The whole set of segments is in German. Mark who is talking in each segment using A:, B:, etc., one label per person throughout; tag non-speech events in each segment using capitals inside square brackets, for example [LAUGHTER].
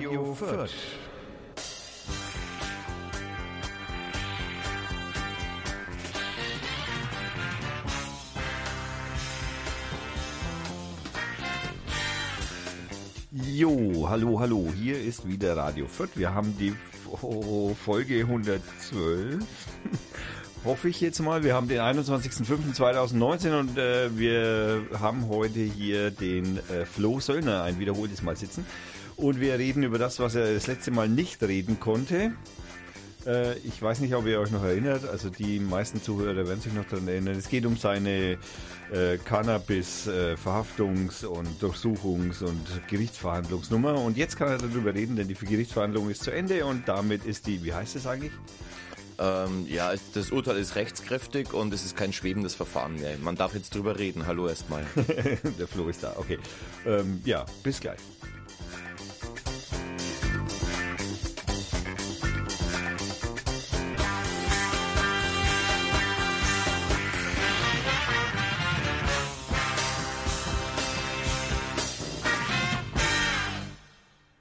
A: Radio Fürth. Jo, hallo, hallo, hier ist wieder Radio Fürth. Wir haben die Folge 112. [LAUGHS] Hoffe ich jetzt mal. Wir haben den 21.05.2019 und äh, wir haben heute hier den äh, Flo Söllner ein wiederholtes Mal sitzen. Und wir reden über das, was er das letzte Mal nicht reden konnte. Äh, ich weiß nicht, ob ihr euch noch erinnert. Also die meisten Zuhörer werden sich noch daran erinnern. Es geht um seine äh, Cannabis-Verhaftungs- äh, und Durchsuchungs- und Gerichtsverhandlungsnummer. Und jetzt kann er darüber reden, denn die Gerichtsverhandlung ist zu Ende und damit ist die, wie heißt es eigentlich?
B: Ähm, ja, das Urteil ist rechtskräftig und es ist kein schwebendes Verfahren mehr. Man darf jetzt drüber reden. Hallo erstmal. [LAUGHS]
A: Der Flo ist da, okay. Ähm, ja, bis gleich.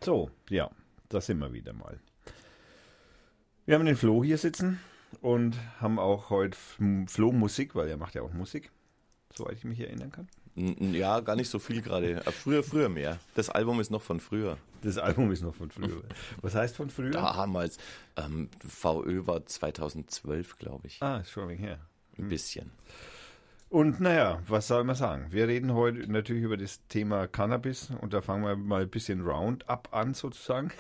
A: So, ja, da sind wir wieder mal. Wir haben den Flo hier sitzen und haben auch heute Flo Musik, weil er macht ja auch Musik, soweit ich mich erinnern kann.
B: Ja, gar nicht so viel gerade. Äh, früher, früher mehr. Das Album ist noch von früher.
A: Das Album ist noch von früher. [LAUGHS] Was heißt von früher?
B: Damals. Ähm, VÖ war 2012, glaube ich.
A: Ah, ist schon her.
B: Ein bisschen.
A: Und naja, was soll man sagen? Wir reden heute natürlich über das Thema Cannabis und da fangen wir mal ein bisschen Roundup an sozusagen.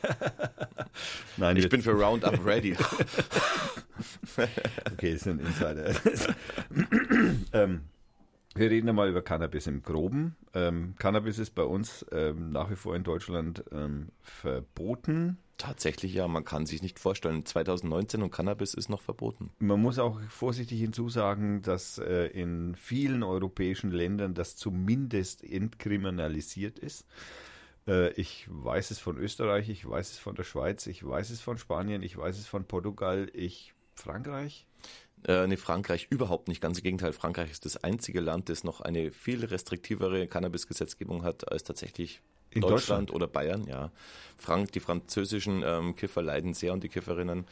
A: [LAUGHS]
B: Nein, ich bin für Roundup ready. [LAUGHS]
A: okay, ist ein Insider. [LAUGHS] ähm, wir reden einmal über Cannabis im Groben. Ähm, Cannabis ist bei uns ähm, nach wie vor in Deutschland ähm, verboten.
B: Tatsächlich ja, man kann sich nicht vorstellen. 2019 und Cannabis ist noch verboten.
A: Man muss auch vorsichtig hinzusagen, dass äh, in vielen europäischen Ländern das zumindest entkriminalisiert ist. Äh, ich weiß es von Österreich, ich weiß es von der Schweiz, ich weiß es von Spanien, ich weiß es von Portugal, ich Frankreich.
B: Äh, nee, Frankreich überhaupt nicht. Ganz im Gegenteil, Frankreich ist das einzige Land, das noch eine viel restriktivere Cannabis-Gesetzgebung hat als tatsächlich in Deutschland, Deutschland, oder Bayern, ja. Frank, die französischen ähm, Kiffer leiden sehr und die Kifferinnen.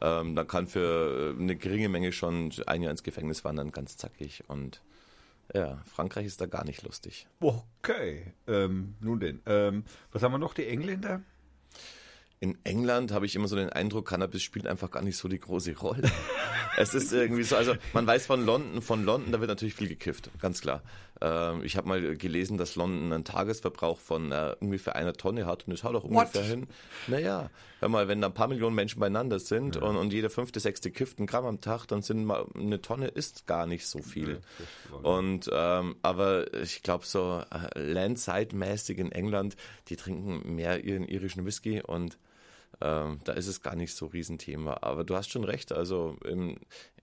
B: Ähm, da kann für äh, eine geringe Menge schon ein Jahr ins Gefängnis wandern, ganz zackig. Und ja, Frankreich ist da gar nicht lustig.
A: Okay, ähm, nun denn. Ähm, was haben wir noch? Die Engländer?
B: In England habe ich immer so den Eindruck, Cannabis spielt einfach gar nicht so die große Rolle. [LAUGHS] es ist irgendwie so, also man weiß von London, von London, da wird natürlich viel gekifft, ganz klar. Ähm, ich habe mal gelesen, dass London einen Tagesverbrauch von äh, ungefähr einer Tonne hat und das haut auch ungefähr What? hin. Naja, hör mal, wenn da ein paar Millionen Menschen beieinander sind ja. und, und jeder fünfte, sechste kifft ein Gramm am Tag, dann sind mal eine Tonne ist gar nicht so viel. Ja, und ähm, aber ich glaube so äh, Landside-mäßig in England, die trinken mehr ihren irischen Whisky und ähm, da ist es gar nicht so Riesenthema. Aber du hast schon recht, also im,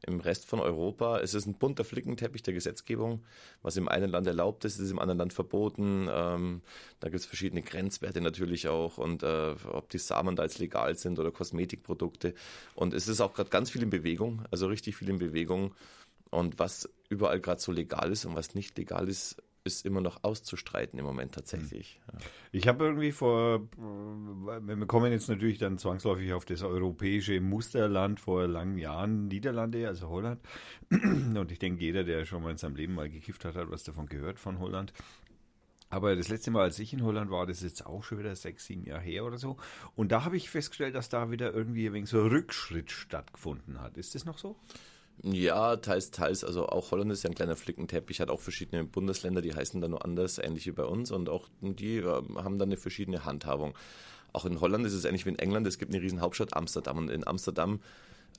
B: im Rest von Europa ist es ein bunter Flickenteppich der Gesetzgebung. Was im einen Land erlaubt ist, ist im anderen Land verboten. Ähm, da gibt es verschiedene Grenzwerte natürlich auch und äh, ob die Samen da jetzt legal sind oder Kosmetikprodukte. Und es ist auch gerade ganz viel in Bewegung, also richtig viel in Bewegung. Und was überall gerade so legal ist und was nicht legal ist, ist immer noch auszustreiten im Moment tatsächlich.
A: Ja. Ich habe irgendwie vor, wir kommen jetzt natürlich dann zwangsläufig auf das europäische Musterland vor langen Jahren, Niederlande, also Holland. [CLEARS THROAT] Und ich denke, jeder, der schon mal in seinem Leben mal gekifft hat, hat was davon gehört von Holland. Aber das letzte Mal, als ich in Holland war, das ist jetzt auch schon wieder sechs, sieben Jahre her oder so. Und da habe ich festgestellt, dass da wieder irgendwie ein wenig so Rückschritt stattgefunden hat. Ist das noch so?
B: Ja, teils, teils. Also auch Holland ist ja ein kleiner Flickenteppich, hat auch verschiedene Bundesländer, die heißen da nur anders, ähnlich wie bei uns. Und auch die äh, haben dann eine verschiedene Handhabung. Auch in Holland ist es ähnlich wie in England. Es gibt eine riesen Hauptstadt Amsterdam. Und in Amsterdam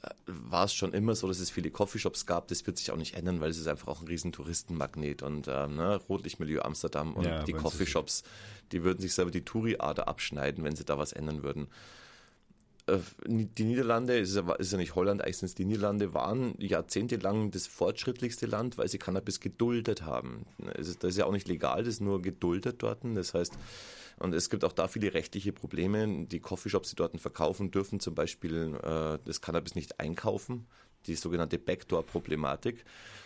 B: äh, war es schon immer so, dass es viele Coffeeshops gab. Das wird sich auch nicht ändern, weil es ist einfach auch ein riesen Touristenmagnet und äh, ne, Rotlichtmilieu Amsterdam und ja, die Coffeeshops, die würden sich selber die Touri-Ader abschneiden, wenn sie da was ändern würden. Äh, die Niederlande, ja, ist ja nicht Holland, eigentlich es die Niederlande, waren jahrzehntelang das fortschrittlichste Land, weil sie Cannabis geduldet haben. Das ist ja auch nicht legal, das ist nur geduldet dort. Das heißt, und es gibt auch da viele rechtliche Probleme. Die Coffeeshops, die dort verkaufen, dürfen zum Beispiel äh, das Cannabis nicht einkaufen. Die sogenannte Backdoor-Problematik.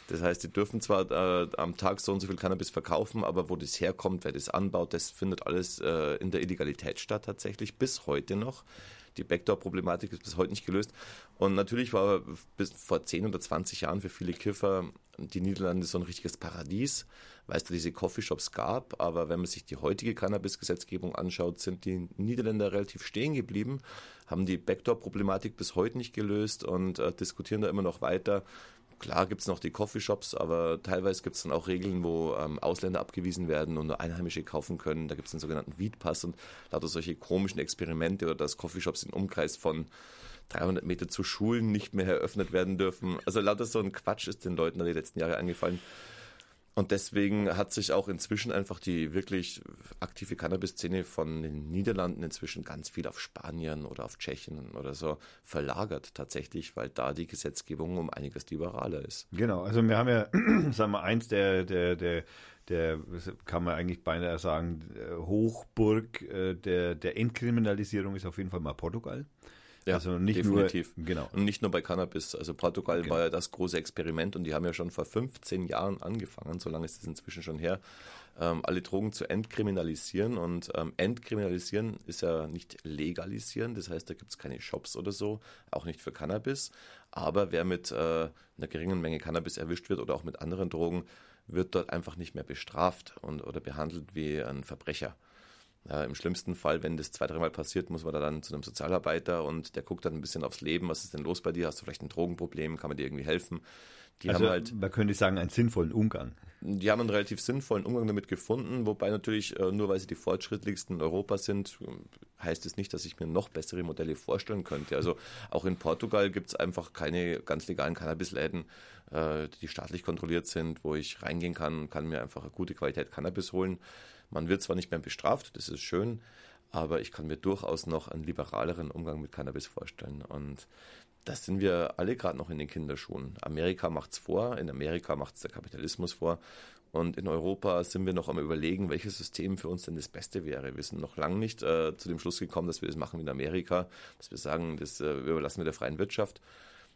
B: Das heißt, die dürfen zwar äh, am Tag so und so viel Cannabis verkaufen, aber wo das herkommt, wer das anbaut, das findet alles äh, in der Illegalität statt tatsächlich, bis heute noch. Die Backdoor-Problematik ist bis heute nicht gelöst. Und natürlich war bis vor 10 oder 20 Jahren für viele Kiffer die Niederlande so ein richtiges Paradies, weil es da diese Coffeeshops gab. Aber wenn man sich die heutige Cannabis-Gesetzgebung anschaut, sind die Niederländer relativ stehen geblieben, haben die Backdoor-Problematik bis heute nicht gelöst und äh, diskutieren da immer noch weiter. Klar gibt es noch die Coffeeshops, aber teilweise gibt es dann auch Regeln, wo ähm, Ausländer abgewiesen werden und nur Einheimische kaufen können. Da gibt es den sogenannten Weedpass und lauter solche komischen Experimente oder dass Coffeeshops im Umkreis von 300 Meter zu Schulen nicht mehr eröffnet werden dürfen. Also lauter so ein Quatsch ist den Leuten da die letzten Jahre angefallen. Und deswegen hat sich auch inzwischen einfach die wirklich aktive Cannabis-Szene von den Niederlanden inzwischen ganz viel auf Spanien oder auf Tschechien oder so verlagert tatsächlich, weil da die Gesetzgebung um einiges liberaler ist.
A: Genau, also wir haben ja, [CLEARS THROAT] sagen wir, eins der, der, der, der, kann man eigentlich beinahe sagen, Hochburg äh, der, der Entkriminalisierung ist auf jeden Fall mal Portugal.
B: Ja, also nicht definitiv. Nur, genau. Und nicht nur bei Cannabis. Also Portugal genau. war ja das große Experiment und die haben ja schon vor 15 Jahren angefangen, so lange ist es inzwischen schon her, ähm, alle Drogen zu entkriminalisieren. Und ähm, entkriminalisieren ist ja nicht legalisieren, das heißt, da gibt es keine Shops oder so, auch nicht für Cannabis. Aber wer mit äh, einer geringen Menge Cannabis erwischt wird oder auch mit anderen Drogen, wird dort einfach nicht mehr bestraft und, oder behandelt wie ein Verbrecher. Ja, Im schlimmsten Fall, wenn das zwei, dreimal passiert, muss man da dann zu einem Sozialarbeiter und der guckt dann ein bisschen aufs Leben. Was ist denn los bei dir? Hast du vielleicht ein Drogenproblem? Kann man dir irgendwie helfen?
A: Die also, haben halt, man könnte sagen, einen sinnvollen Umgang.
B: Die haben einen relativ sinnvollen Umgang damit gefunden, wobei natürlich, äh, nur weil sie die fortschrittlichsten in Europa sind, heißt es nicht, dass ich mir noch bessere Modelle vorstellen könnte. Also auch in Portugal gibt es einfach keine ganz legalen Cannabisläden, äh, die staatlich kontrolliert sind, wo ich reingehen kann, kann mir einfach eine gute Qualität Cannabis holen. Man wird zwar nicht mehr bestraft, das ist schön, aber ich kann mir durchaus noch einen liberaleren Umgang mit Cannabis vorstellen. Und das sind wir alle gerade noch in den Kinderschuhen. Amerika macht's vor, in Amerika macht's der Kapitalismus vor. Und in Europa sind wir noch am überlegen, welches System für uns denn das Beste wäre. Wir sind noch lange nicht äh, zu dem Schluss gekommen, dass wir das machen wie in Amerika, dass wir sagen, das äh, überlassen wir der freien Wirtschaft.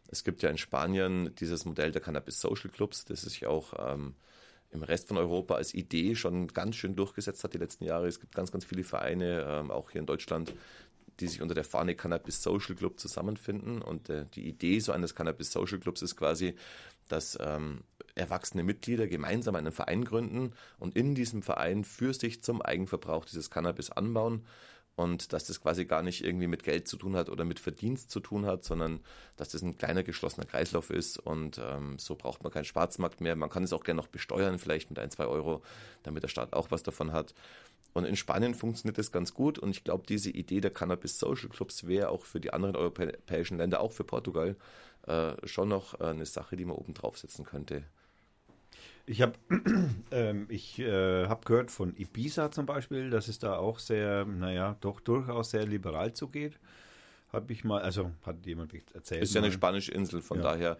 B: Es gibt ja in Spanien dieses Modell der Cannabis Social Clubs, das sich auch ähm, im Rest von Europa als Idee schon ganz schön durchgesetzt hat die letzten Jahre. Es gibt ganz, ganz viele Vereine, ähm, auch hier in Deutschland, die sich unter der Fahne Cannabis Social Club zusammenfinden. Und äh, die Idee so eines Cannabis Social Clubs ist quasi, dass ähm, erwachsene Mitglieder gemeinsam einen Verein gründen und in diesem Verein für sich zum Eigenverbrauch dieses Cannabis anbauen und dass das quasi gar nicht irgendwie mit Geld zu tun hat oder mit Verdienst zu tun hat, sondern dass das ein kleiner geschlossener Kreislauf ist und ähm, so braucht man keinen Schwarzmarkt mehr. Man kann es auch gerne noch besteuern, vielleicht mit ein, zwei Euro, damit der Staat auch was davon hat. Und in Spanien funktioniert das ganz gut und ich glaube, diese Idee der Cannabis Social Clubs wäre auch für die anderen europäischen Länder, auch für Portugal, äh, schon noch äh, eine Sache, die man oben draufsetzen könnte.
A: Ich habe [CLEARS THROAT] ähm, ich äh, hab gehört von Ibiza zum Beispiel, dass es da auch sehr, naja, doch durchaus sehr liberal zugeht. Habe ich mal, also hat jemand erzählt.
B: Ist ja eine spanische Insel, von ja. daher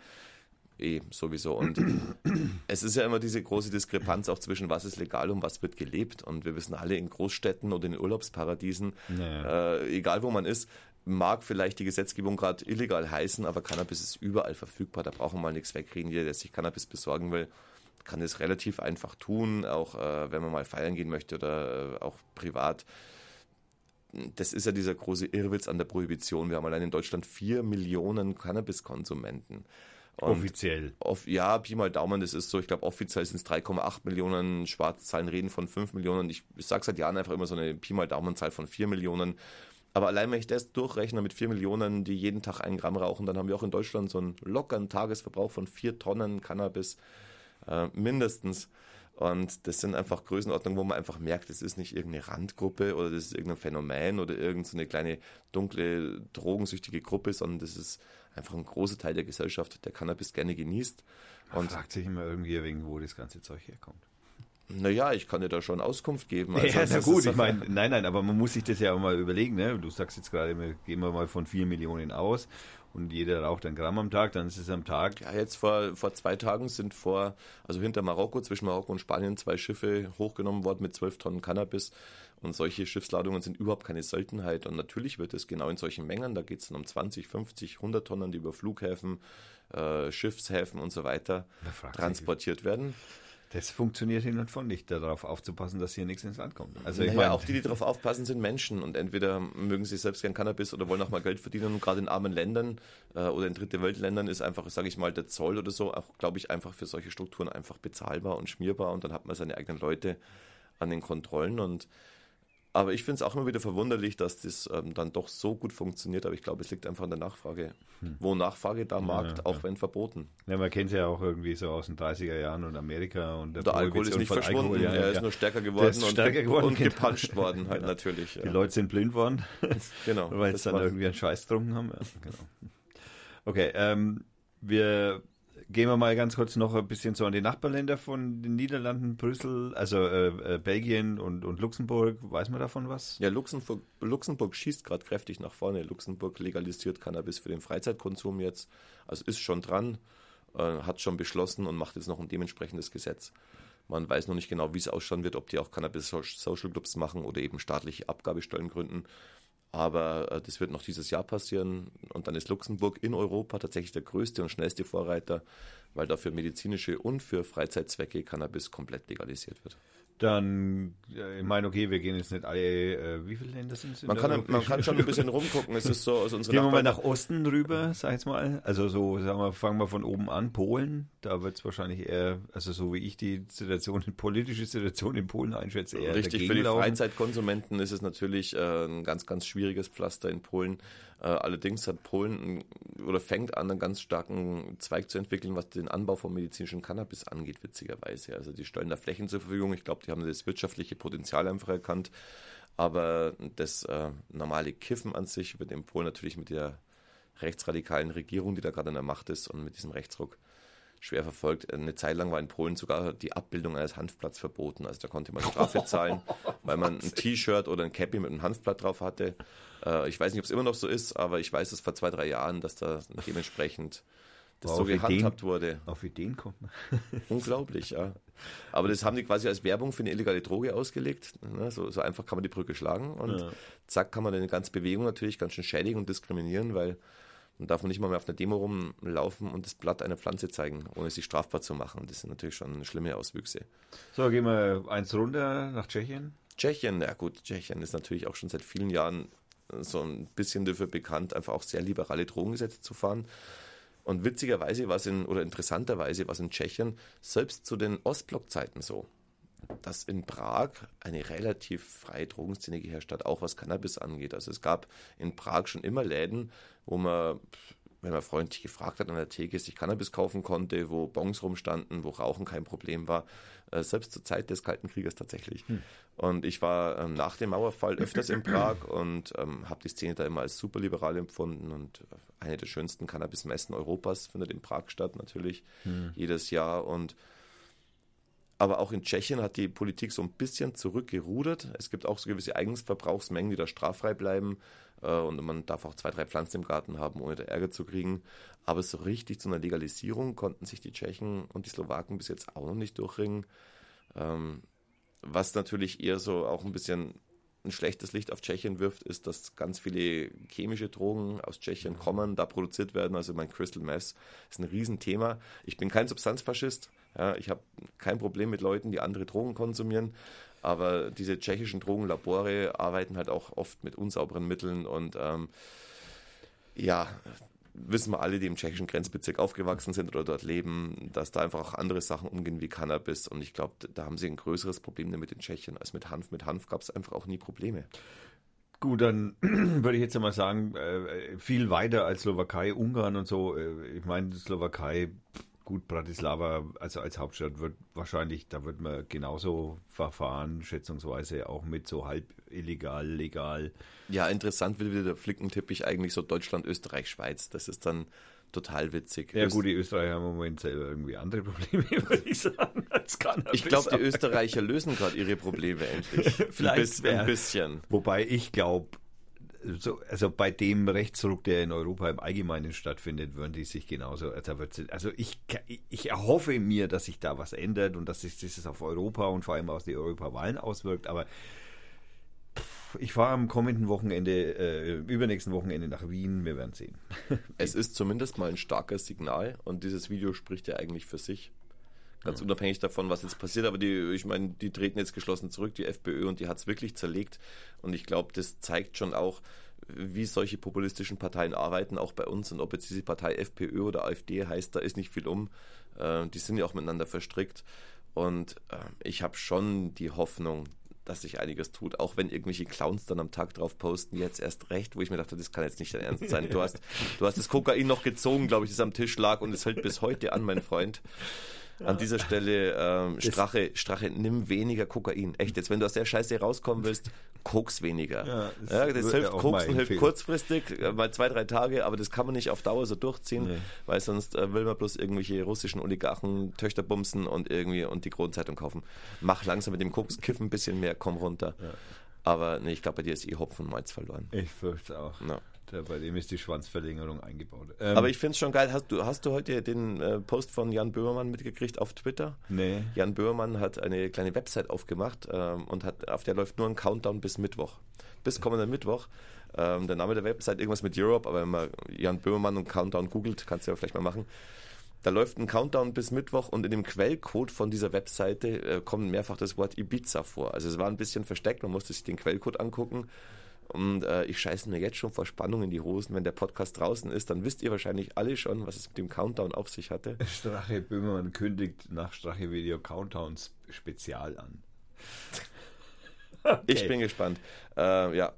B: eh sowieso. Und [CLEARS THROAT] es ist ja immer diese große Diskrepanz auch zwischen was ist legal und was wird gelebt. Und wir wissen alle in Großstädten oder in Urlaubsparadiesen, naja. äh, egal wo man ist, mag vielleicht die Gesetzgebung gerade illegal heißen, aber Cannabis ist überall verfügbar. Da brauchen wir mal nichts wegkriegen. Jeder, der sich Cannabis besorgen will, kann es relativ einfach tun, auch äh, wenn man mal feiern gehen möchte oder äh, auch privat. Das ist ja dieser große Irrwitz an der Prohibition. Wir haben allein in Deutschland vier Millionen Cannabiskonsumenten.
A: offiziell.
B: Off, ja, Pi mal Daumen, das ist so. Ich glaube, offiziell sind es 3,8 Millionen. Schwarzzahlen reden von 5 Millionen. Ich, ich sage seit Jahren einfach immer so eine Pi mal Daumenzahl von 4 Millionen. Aber allein wenn ich das durchrechne mit 4 Millionen, die jeden Tag einen Gramm rauchen, dann haben wir auch in Deutschland so einen lockeren Tagesverbrauch von 4 Tonnen Cannabis äh, mindestens. Und das sind einfach Größenordnungen, wo man einfach merkt, das ist nicht irgendeine Randgruppe oder das ist irgendein Phänomen oder irgendeine so kleine dunkle drogensüchtige Gruppe, sondern das ist einfach ein großer Teil der Gesellschaft, der Cannabis gerne genießt.
A: Man und fragt sich immer irgendwie, wegen wo das ganze Zeug herkommt.
B: Naja, ich kann dir da schon Auskunft geben.
A: Also, ja, na gut, ich meine, nein, nein, aber man muss sich das ja auch mal überlegen. Ne? Du sagst jetzt gerade, gehen wir mal von 4 Millionen aus und jeder raucht ein Gramm am Tag, dann ist es am Tag.
B: Ja, jetzt vor, vor zwei Tagen sind vor, also hinter Marokko, zwischen Marokko und Spanien, zwei Schiffe hochgenommen worden mit 12 Tonnen Cannabis. Und solche Schiffsladungen sind überhaupt keine Seltenheit. Und natürlich wird es genau in solchen Mengen, da geht es dann um 20, 50, 100 Tonnen, die über Flughäfen, äh, Schiffshäfen und so weiter transportiert werden.
A: Das funktioniert hin und von nicht, darauf aufzupassen, dass hier nichts ins Land kommt.
B: Also ich naja, meine, auch die, die darauf aufpassen, sind Menschen und entweder mögen sie selbst gern Cannabis oder wollen auch mal Geld verdienen und gerade in armen Ländern äh, oder in dritte Weltländern ist einfach, sage ich mal, der Zoll oder so auch, glaube ich, einfach für solche Strukturen einfach bezahlbar und schmierbar und dann hat man seine eigenen Leute an den Kontrollen und aber ich finde es auch immer wieder verwunderlich, dass das ähm, dann doch so gut funktioniert. Aber ich glaube, es liegt einfach an der Nachfrage. Hm. Wo Nachfrage, da Markt, ja, auch ja. wenn verboten.
A: Ja, man kennt es ja auch irgendwie so aus den 30er Jahren und Amerika. Und
B: der, der Alkohol ist nicht verschwunden, Alkohol, ja, er ist nur stärker geworden und,
A: stärker geworden,
B: und genau. gepanscht worden, halt natürlich.
A: Die Leute sind blind worden, [LAUGHS] genau, [LAUGHS] weil sie dann irgendwie einen Scheiß getrunken haben. Genau. Okay, ähm, wir Gehen wir mal ganz kurz noch ein bisschen so an die Nachbarländer von den Niederlanden, Brüssel, also äh, äh, Belgien und, und Luxemburg. Weiß man davon was?
B: Ja, Luxemburg, Luxemburg schießt gerade kräftig nach vorne. Luxemburg legalisiert Cannabis für den Freizeitkonsum jetzt. Also ist schon dran, äh, hat schon beschlossen und macht jetzt noch ein dementsprechendes Gesetz. Man weiß noch nicht genau, wie es ausschauen wird, ob die auch Cannabis-Social Clubs machen oder eben staatliche Abgabestellen gründen. Aber äh, das wird noch dieses Jahr passieren. Und dann ist Luxemburg in Europa tatsächlich der größte und schnellste Vorreiter, weil dafür medizinische und für Freizeitzwecke Cannabis komplett legalisiert wird
A: dann, ich meine, okay, wir gehen jetzt nicht alle, äh, wie viele Länder sind es?
B: Man, kann, man kann schon ein bisschen rumgucken. Es ist so, also
A: unsere Gehen wir mal nach Osten rüber, sag ich mal. Also so, sagen wir, fangen wir von oben an, Polen. Da wird es wahrscheinlich eher, also so wie ich die Situation, die [LAUGHS] politische Situation in Polen einschätze, eher
B: Richtig, für die laufen. Freizeitkonsumenten ist es natürlich äh, ein ganz, ganz schwieriges Pflaster in Polen. Äh, allerdings hat Polen oder fängt an, einen ganz starken Zweig zu entwickeln, was den Anbau von medizinischem Cannabis angeht, witzigerweise. Also die stellen da Flächen zur Verfügung. Ich glaube, die haben das wirtschaftliche Potenzial einfach erkannt. Aber das äh, normale Kiffen an sich wird in Polen natürlich mit der rechtsradikalen Regierung, die da gerade an der Macht ist und mit diesem Rechtsruck schwer verfolgt. Eine Zeit lang war in Polen sogar die Abbildung eines Hanfblatts verboten. Also da konnte man Strafe [LAUGHS] zahlen, weil man ein T-Shirt oder ein Cappy mit einem Hanfblatt drauf hatte. Äh, ich weiß nicht, ob es immer noch so ist, aber ich weiß es vor zwei, drei Jahren, dass da dementsprechend das so gehandhabt
A: Ideen,
B: wurde.
A: Auf Ideen kommt man. [LAUGHS]
B: Unglaublich, ja. Aber das haben die quasi als Werbung für eine illegale Droge ausgelegt. Ne? So, so, einfach kann man die Brücke schlagen und ja. zack kann man eine ganze Bewegung natürlich ganz schön schädigen und diskriminieren, weil dann darf man nicht mal mehr auf einer Demo rumlaufen und das Blatt einer Pflanze zeigen, ohne sich strafbar zu machen. Das sind natürlich schon schlimme Auswüchse.
A: So, gehen wir eins runter nach Tschechien.
B: Tschechien, ja gut, Tschechien ist natürlich auch schon seit vielen Jahren so ein bisschen dafür bekannt, einfach auch sehr liberale Drogengesetze zu fahren. Und witzigerweise war es in, oder interessanterweise war es in Tschechien selbst zu den Ostblockzeiten so, dass in Prag eine relativ freie Drogenszene geherrscht hat, auch was Cannabis angeht. Also es gab in Prag schon immer Läden, wo man, wenn man freundlich gefragt hat an der Theke, sich Cannabis kaufen konnte, wo Bongs rumstanden, wo Rauchen kein Problem war. Äh, selbst zur Zeit des Kalten Krieges tatsächlich. Hm. Und ich war ähm, nach dem Mauerfall öfters in Prag [CLEARS THROAT] und ähm, habe die Szene da immer als super liberal empfunden und äh, eine der schönsten Cannabis-Messen Europas findet in Prag statt, natürlich hm. jedes Jahr und aber auch in Tschechien hat die Politik so ein bisschen zurückgerudert. Es gibt auch so gewisse Eigensverbrauchsmengen, die da straffrei bleiben. Äh, und man darf auch zwei, drei Pflanzen im Garten haben, ohne da Ärger zu kriegen. Aber so richtig zu einer Legalisierung konnten sich die Tschechen und die Slowaken bis jetzt auch noch nicht durchringen. Ähm, was natürlich eher so auch ein bisschen ein schlechtes Licht auf Tschechien wirft, ist, dass ganz viele chemische Drogen aus Tschechien kommen, da produziert werden. Also mein Crystal Mess ist ein Riesenthema. Ich bin kein Substanzfaschist. Ja, ich habe kein Problem mit Leuten, die andere Drogen konsumieren. Aber diese tschechischen Drogenlabore arbeiten halt auch oft mit unsauberen Mitteln und ähm, ja, wissen wir alle, die im tschechischen Grenzbezirk aufgewachsen sind oder dort leben, dass da einfach auch andere Sachen umgehen wie Cannabis. Und ich glaube, da haben sie ein größeres Problem damit in Tschechien als mit Hanf. Mit Hanf gab es einfach auch nie Probleme.
A: Gut, dann [CLEARS THROAT] würde ich jetzt mal sagen, äh, viel weiter als Slowakei, Ungarn und so. Äh, ich meine, Slowakei Gut, Bratislava, also als Hauptstadt wird wahrscheinlich, da wird man genauso verfahren, schätzungsweise auch mit so halb illegal, legal.
B: Ja, interessant wird wieder der Flickenteppich eigentlich so Deutschland, Österreich, Schweiz. Das ist dann total witzig.
A: Ja, gut, die Österreicher haben im Moment selber irgendwie andere Probleme, [LAUGHS] würde ich sagen, als Cannabis.
B: Ich glaube, die Österreicher lösen gerade ihre Probleme endlich. [LAUGHS]
A: Vielleicht
B: ein, bisschen.
A: Wobei ich glaube, so, also bei dem Rechtsruck, der in Europa im Allgemeinen stattfindet, würden die sich genauso. Also, also ich, ich erhoffe mir, dass sich da was ändert und dass sich das auf Europa und vor allem auf die Europawahlen auswirkt, aber ich fahre am kommenden Wochenende, äh, übernächsten Wochenende nach Wien. Wir werden sehen.
B: es ist zumindest mal ein starkes Signal und dieses Video spricht ja eigentlich für sich. Ganz ja. unabhängig davon, was jetzt passiert, aber die, ich meine, die treten jetzt geschlossen zurück, die FPÖ, und die hat es wirklich zerlegt. Und ich glaube, das zeigt schon auch, wie solche populistischen Parteien arbeiten, auch bei uns. Und ob jetzt diese Partei FPÖ oder AfD heißt, da ist nicht viel um. Äh, die sind ja auch miteinander verstrickt. Und äh, ich habe schon die Hoffnung, dass sich einiges tut, auch wenn irgendwelche Clowns dann am Tag drauf posten, jetzt erst recht, wo ich mir dachte, das kann jetzt nicht dein Ernst sein. Du hast, du hast das Kokain noch gezogen, glaube ich, das am Tisch lag und es hält bis heute an, mein Freund. An dieser Stelle, ähm, Strache, Strache, nimm weniger Kokain. Echt, jetzt, wenn du aus der Scheiße rauskommen willst, koks weniger. Ja, das, ja, das hilft, koksen hilft kurzfristig, äh, mal zwei, drei Tage, aber das kann man nicht auf Dauer so durchziehen, nee. weil sonst äh, will man bloß irgendwelche russischen Oligarchen Töchter bumsen und irgendwie und die Kronenzeitung kaufen. Mach langsam mit dem Koks, kiff ein bisschen mehr, komm runter. Ja. Aber nee, ich glaube, bei dir ist eh Hopfen und Malz verloren.
A: Ich fürchte auch. Ja. Der, bei dem ist die Schwanzverlängerung eingebaut.
B: Ähm, Aber ich finde es schon geil. Hast du, hast du heute den äh, Post von Jan Böhmermann mitgekriegt auf Twitter?
A: Nee.
B: Jan Böhmermann hat eine kleine Website aufgemacht ähm, und hat, auf der läuft nur ein Countdown bis Mittwoch. Bis kommenden Mittwoch. Ähm, der Name der Website irgendwas mit Europe, aber wenn man Jan Böhmermann und Countdown googelt, kannst du ja vielleicht mal machen. Da läuft ein Countdown bis Mittwoch und in dem Quellcode von dieser Webseite äh, kommt mehrfach das Wort Ibiza vor. Also es war ein bisschen versteckt, man musste sich den Quellcode angucken. Und äh, ich scheiße mir jetzt schon vor Spannung in die Hosen. Wenn der Podcast draußen ist, dann wisst ihr wahrscheinlich alle schon, was es mit dem Countdown auf sich hatte. [LAUGHS]
A: Strache Böhmermann kündigt nach Strache Video Countdowns Spezial an.
B: okay. Ich bin gespannt. Äh, ja,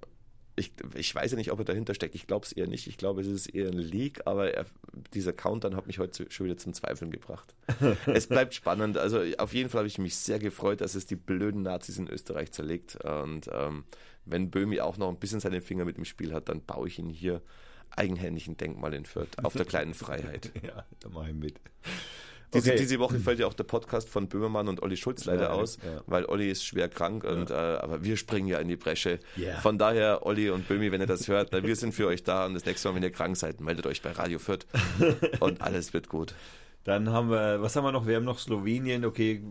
B: ich, ich, weiß ja nicht, ob er dahinter steckt. Ich glaube es eher nicht. Ich glaube, es ist eher ein Leak, aber er, dieser Countdown hat mich heute schon wieder zum Zweifeln gebracht. [LAUGHS] es bleibt spannend. Also auf jeden Fall habe ich mich sehr gefreut, dass es die blöden Nazis in Österreich zerlegt. Und ähm, wenn Böhmi auch noch ein bisschen seine Finger mit dem Spiel hat, dann baue ich ihn hier eigenhändig ein Denkmal in Fürth auf der kleinen Freiheit. [LAUGHS]
A: ja, da mache ich mit.
B: Diese, okay. diese Woche fällt ja auch der Podcast von Böhmermann und Olli Schulz leider ja, aus, ja. weil Olli ist schwer krank und ja. äh, aber wir springen ja in die Bresche. Yeah. Von daher, Olli und Böhmi, wenn ihr das hört, wir sind für euch da und das nächste Mal, wenn ihr krank seid, meldet euch bei Radio Fürth [LAUGHS] und alles wird gut.
A: Dann haben wir, was haben wir noch? Wir haben noch Slowenien, okay,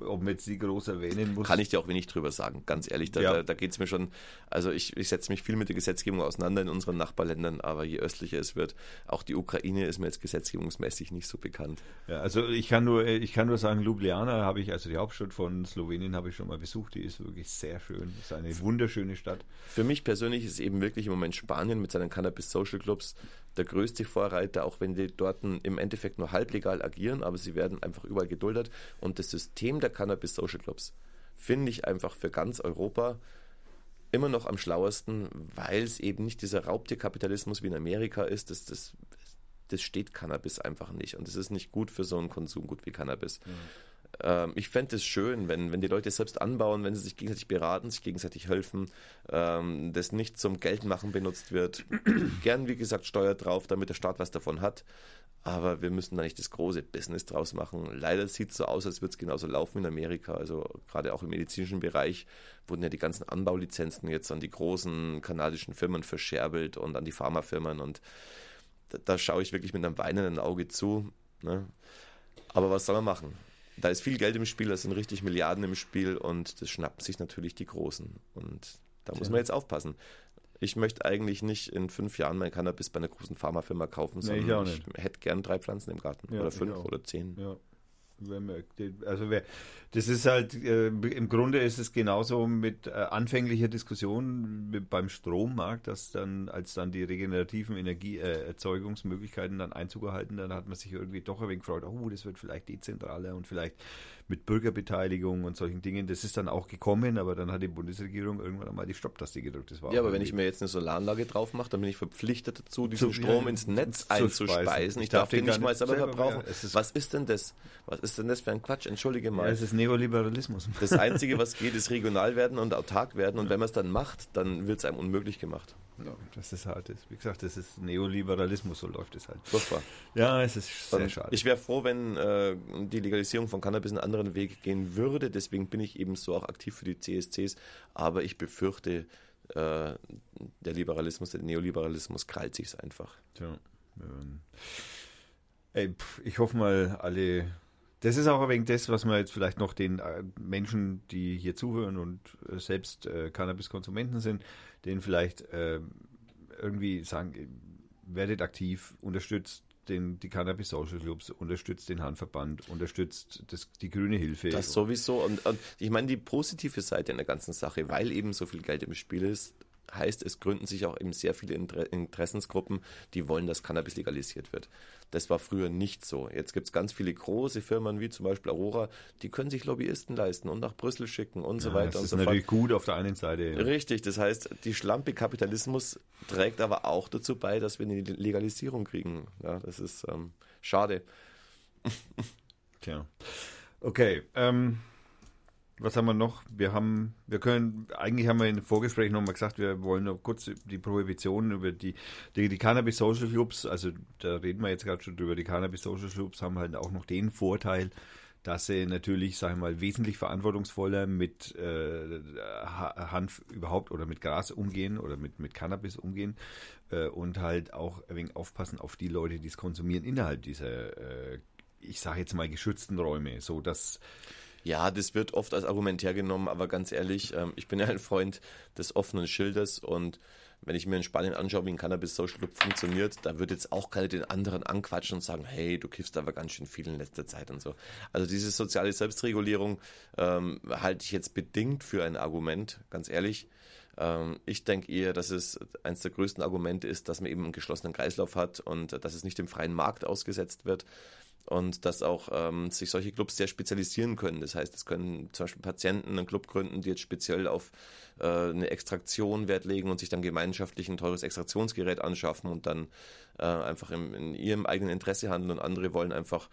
A: ob man jetzt die groß erwähnen muss.
B: Kann ich dir auch wenig drüber sagen, ganz ehrlich. Da, ja. da, da geht es mir schon, also ich, ich setze mich viel mit der Gesetzgebung auseinander in unseren Nachbarländern, aber je östlicher es wird, auch die Ukraine ist mir jetzt gesetzgebungsmäßig nicht so bekannt.
A: Ja, also ich kann nur, ich kann nur sagen, Ljubljana habe ich, also die Hauptstadt von Slowenien habe ich schon mal besucht, die ist wirklich sehr schön. Das ist eine wunderschöne Stadt.
B: Für mich persönlich ist eben wirklich im Moment Spanien mit seinen Cannabis Social Clubs der größte Vorreiter, auch wenn die dort im Endeffekt nur halblegal agieren, aber sie werden einfach überall geduldet. Und das System der Cannabis Social Clubs finde ich einfach für ganz Europa immer noch am schlauesten, weil es eben nicht dieser Raubtierkapitalismus wie in Amerika ist. Das, das, das steht Cannabis einfach nicht. Und es ist nicht gut für so einen Konsumgut wie Cannabis. Mhm. Ähm, ich fände es schön, wenn, wenn die Leute selbst anbauen, wenn sie sich gegenseitig beraten, sich gegenseitig helfen, ähm, das nicht zum Geldmachen benutzt wird. [CLEARS THROAT] Gern, wie gesagt, Steuer drauf, damit der Staat was davon hat. Aber wir müssen da nicht das große Business draus machen. Leider sieht es so aus, als würde es genauso laufen in Amerika. Also gerade auch im medizinischen Bereich wurden ja die ganzen Anbaulizenzen jetzt an die großen kanadischen Firmen verscherbelt und an die Pharmafirmen. Und da, da schaue ich wirklich mit einem weinenden Auge zu. Ne? Aber was soll man machen? Da ist viel Geld im Spiel, da sind richtig Milliarden im Spiel und das schnappen sich natürlich die Großen. Und da muss man jetzt aufpassen. Ich möchte eigentlich nicht in fünf Jahren mein Cannabis bei einer großen Pharmafirma kaufen, sondern nee, ich, ich, hätte gern drei Pflanzen im Garten. Ja, oder fünf oder zehn.
A: Ja. Also wer, das ist halt, äh, im Grunde ist es genauso mit äh, anfänglicher Diskussion beim Strommarkt, dass dann, als dann die regenerativen Energieerzeugungsmöglichkeiten dann Einzug erhalten, dann hat man sich irgendwie doch ein wenig gefreut, oh, das wird vielleicht dezentraler und vielleicht mit Bürgerbeteiligung und solchen Dingen. Das ist dann auch gekommen, aber dann hat die Bundesregierung irgendwann einmal die Stopptaste gedrückt.
B: Ja, aber wenn ich mir jetzt eine Solaranlage drauf mache, dann bin ich verpflichtet dazu, diesen Strom [LAUGHS] ins Netz einzuspeisen. Ich, darf, den nicht mal selber verbrauchen. Was ist denn das? Was ist denn das für ein Quatsch? Entschuldige mal.
A: Es ist Neoliberalismus.
B: Das Einzige, [LAUGHS] was geht, ist regional werden und autark werden. Und wenn man es dann macht, dann wird es einem unmöglich gemacht.
A: Ja, das ist halt, wie gesagt, das ist Neoliberalismus, so läuft es halt.
B: Furchtbar.
A: Ja, es ist sehr schade.
B: Ich wäre froh, wenn äh, die Legalisierung von Cannabis einen anderen Weg gehen würde. Deswegen bin ich eben so auch aktiv für die CSCs. Aber ich befürchte, äh, der Liberalismus, der Neoliberalismus krallt sich einfach.
A: Tja. Ey, ich hoffe mal, alle das ist auch wenig das, was man jetzt vielleicht noch den äh, Menschen, die hier zuhören und äh, selbst äh, Cannabiskonsumenten sind, denen vielleicht äh, irgendwie sagen, werdet aktiv, unterstützt den, die Cannabis Social Clubs, unterstützt den Handverband, unterstützt das, die Grüne Hilfe.
B: Das sowieso. Und, und ich meine, die positive Seite in der ganzen Sache, weil eben so viel Geld im Spiel ist, heißt, es gründen sich auch eben sehr viele Interessensgruppen, die wollen, dass Cannabis legalisiert wird. Das war früher nicht so. Jetzt gibt es ganz viele große Firmen wie zum Beispiel Aurora, die können sich Lobbyisten leisten und nach Brüssel schicken und so ja, weiter.
A: Das ist
B: so
A: natürlich fort. gut auf der einen Seite.
B: Richtig, das heißt, die Schlampe Kapitalismus trägt aber auch dazu bei, dass wir eine Legalisierung kriegen. Ja, das ist ähm, schade. [LAUGHS]
A: Tja. Okay, ähm, was haben wir noch? Wir haben, wir können, eigentlich haben wir in im Vorgespräch nochmal gesagt, wir wollen noch kurz die Prohibition über die, die, die Cannabis Social Clubs, also da reden wir jetzt gerade schon drüber, die Cannabis Social Clubs haben halt auch noch den Vorteil, dass sie natürlich, sag ich mal, wesentlich verantwortungsvoller mit äh, Hanf überhaupt oder mit Gras umgehen oder mit, mit Cannabis umgehen äh, und halt auch ein wenig aufpassen auf die Leute, die es konsumieren innerhalb dieser, äh, ich sage jetzt mal, geschützten Räume, so dass
B: ja, das wird oft als Argument hergenommen, aber ganz ehrlich, ähm, ich bin ja ein Freund des offenen Schildes und wenn ich mir in Spanien anschaue, wie ein Cannabis Social Club funktioniert, da wird jetzt auch keiner den anderen anquatschen und sagen, hey, du kiffst aber ganz schön viel in letzter Zeit und so. Also diese soziale Selbstregulierung ähm, halte ich jetzt bedingt für ein Argument, ganz ehrlich. Ähm, ich denke eher, dass es eines der größten Argumente ist, dass man eben einen geschlossenen Kreislauf hat und dass es nicht dem freien Markt ausgesetzt wird und dass auch ähm, sich solche Clubs sehr spezialisieren können. Das heißt, es können zum Beispiel Patienten einen Club gründen, die jetzt speziell auf äh, eine Extraktion Wert legen und sich dann gemeinschaftlich ein teures Extraktionsgerät anschaffen und dann äh, einfach im, in ihrem eigenen Interesse handeln und andere wollen einfach